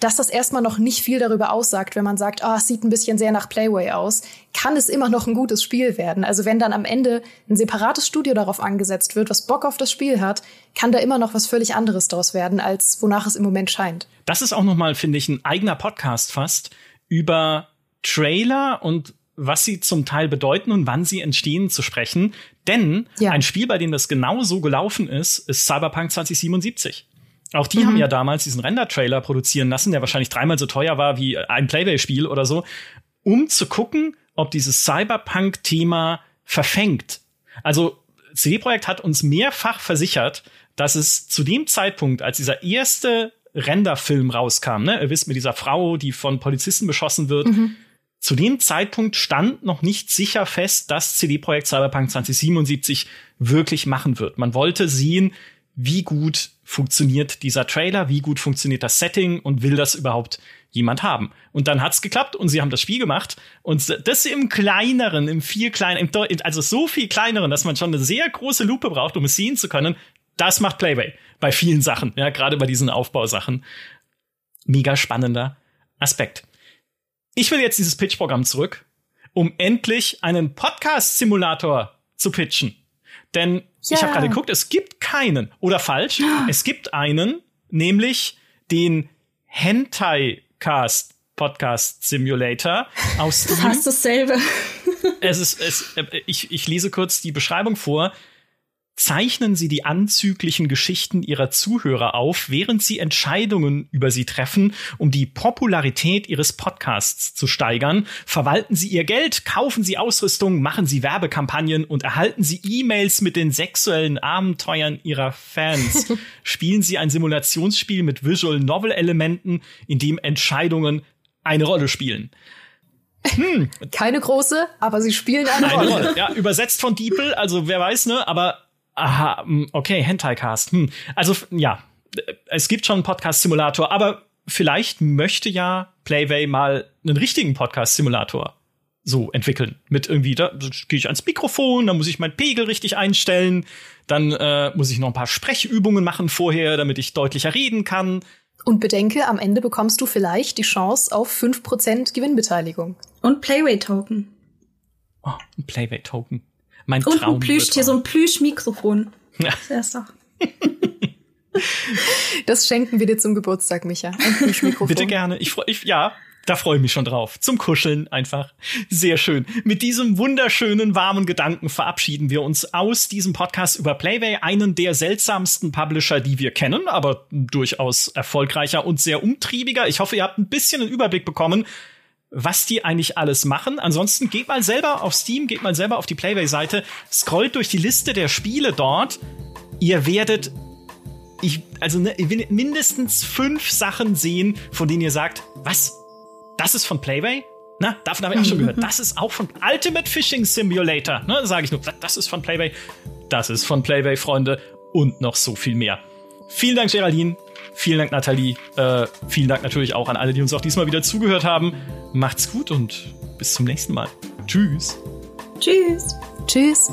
dass das erstmal noch nicht viel darüber aussagt, wenn man sagt, ah, es sieht ein bisschen sehr nach Playway aus, kann es immer noch ein gutes Spiel werden. Also wenn dann am Ende ein separates Studio darauf angesetzt wird, was Bock auf das Spiel hat, kann da immer noch was völlig anderes daraus werden, als wonach es im Moment scheint. Das ist auch nochmal, finde ich, ein eigener Podcast fast über Trailer und was sie zum Teil bedeuten und wann sie entstehen zu sprechen. Denn ja. ein Spiel, bei dem das genau so gelaufen ist, ist Cyberpunk 2077. Auch die mhm. haben ja damals diesen Render-Trailer produzieren lassen, der wahrscheinlich dreimal so teuer war wie ein Playway-Spiel oder so, um zu gucken, ob dieses Cyberpunk-Thema verfängt. Also CD Projekt hat uns mehrfach versichert, dass es zu dem Zeitpunkt, als dieser erste Renderfilm rauskam, ne, ihr wisst mit dieser Frau, die von Polizisten beschossen wird, mhm. Zu dem Zeitpunkt stand noch nicht sicher fest, dass CD Projekt Cyberpunk 2077 wirklich machen wird. Man wollte sehen, wie gut funktioniert dieser Trailer, wie gut funktioniert das Setting und will das überhaupt jemand haben. Und dann hat's geklappt und sie haben das Spiel gemacht und das im kleineren, im viel kleineren, also so viel kleineren, dass man schon eine sehr große Lupe braucht, um es sehen zu können. Das macht Playway bei vielen Sachen, ja, gerade bei diesen Aufbausachen. Mega spannender Aspekt. Ich will jetzt dieses Pitch-Programm zurück, um endlich einen Podcast-Simulator zu pitchen. Denn ja. ich habe gerade geguckt, es gibt keinen. Oder falsch, ja. es gibt einen, nämlich den Hentai Cast Podcast Simulator aus Steam. Fast dasselbe. es ist, es, äh, ich, ich lese kurz die Beschreibung vor zeichnen sie die anzüglichen Geschichten ihrer Zuhörer auf, während sie Entscheidungen über sie treffen, um die Popularität ihres Podcasts zu steigern. Verwalten sie ihr Geld, kaufen sie Ausrüstung, machen sie Werbekampagnen und erhalten sie E-Mails mit den sexuellen Abenteuern ihrer Fans. Spielen sie ein Simulationsspiel mit Visual Novel Elementen, in dem Entscheidungen eine Rolle spielen. Hm. Keine große, aber sie spielen eine, eine Rolle. Rolle. Ja, übersetzt von Diepel, also wer weiß, ne, aber Aha, hm, okay, Hentai-Cast. Hm. Also ja, es gibt schon einen Podcast-Simulator, aber vielleicht möchte ja Playway mal einen richtigen Podcast-Simulator so entwickeln. Mit irgendwie, da gehe ich ans Mikrofon, dann muss ich meinen Pegel richtig einstellen, dann äh, muss ich noch ein paar Sprechübungen machen vorher, damit ich deutlicher reden kann. Und bedenke, am Ende bekommst du vielleicht die Chance auf 5% Gewinnbeteiligung. Und Playway-Token. Oh, ein Playway-Token. Mein Und Traum ein Plüschtier, so ein Plüschmikrofon. Ja. Das doch. Das schenken wir dir zum Geburtstag, Micha. Ein Plüschmikrofon. Bitte gerne. Ich freue ich, ja, da freue ich mich schon drauf. Zum Kuscheln einfach. Sehr schön. Mit diesem wunderschönen, warmen Gedanken verabschieden wir uns aus diesem Podcast über Playway, einen der seltsamsten Publisher, die wir kennen, aber durchaus erfolgreicher und sehr umtriebiger. Ich hoffe, ihr habt ein bisschen einen Überblick bekommen, was die eigentlich alles machen. Ansonsten geht mal selber auf Steam, geht mal selber auf die Playway-Seite, scrollt durch die Liste der Spiele dort. Ihr werdet ich, also ne, mindestens fünf Sachen sehen, von denen ihr sagt, was? Das ist von Playway? Na, davon habe ich auch schon gehört. Das ist auch von Ultimate Fishing Simulator. Ne, sage ich nur. Das ist von Playway. Das ist von Playway, Freunde. Und noch so viel mehr. Vielen Dank, Geraldine. Vielen Dank, Nathalie. Äh, vielen Dank natürlich auch an alle, die uns auch diesmal wieder zugehört haben. Macht's gut und bis zum nächsten Mal. Tschüss. Tschüss. Tschüss.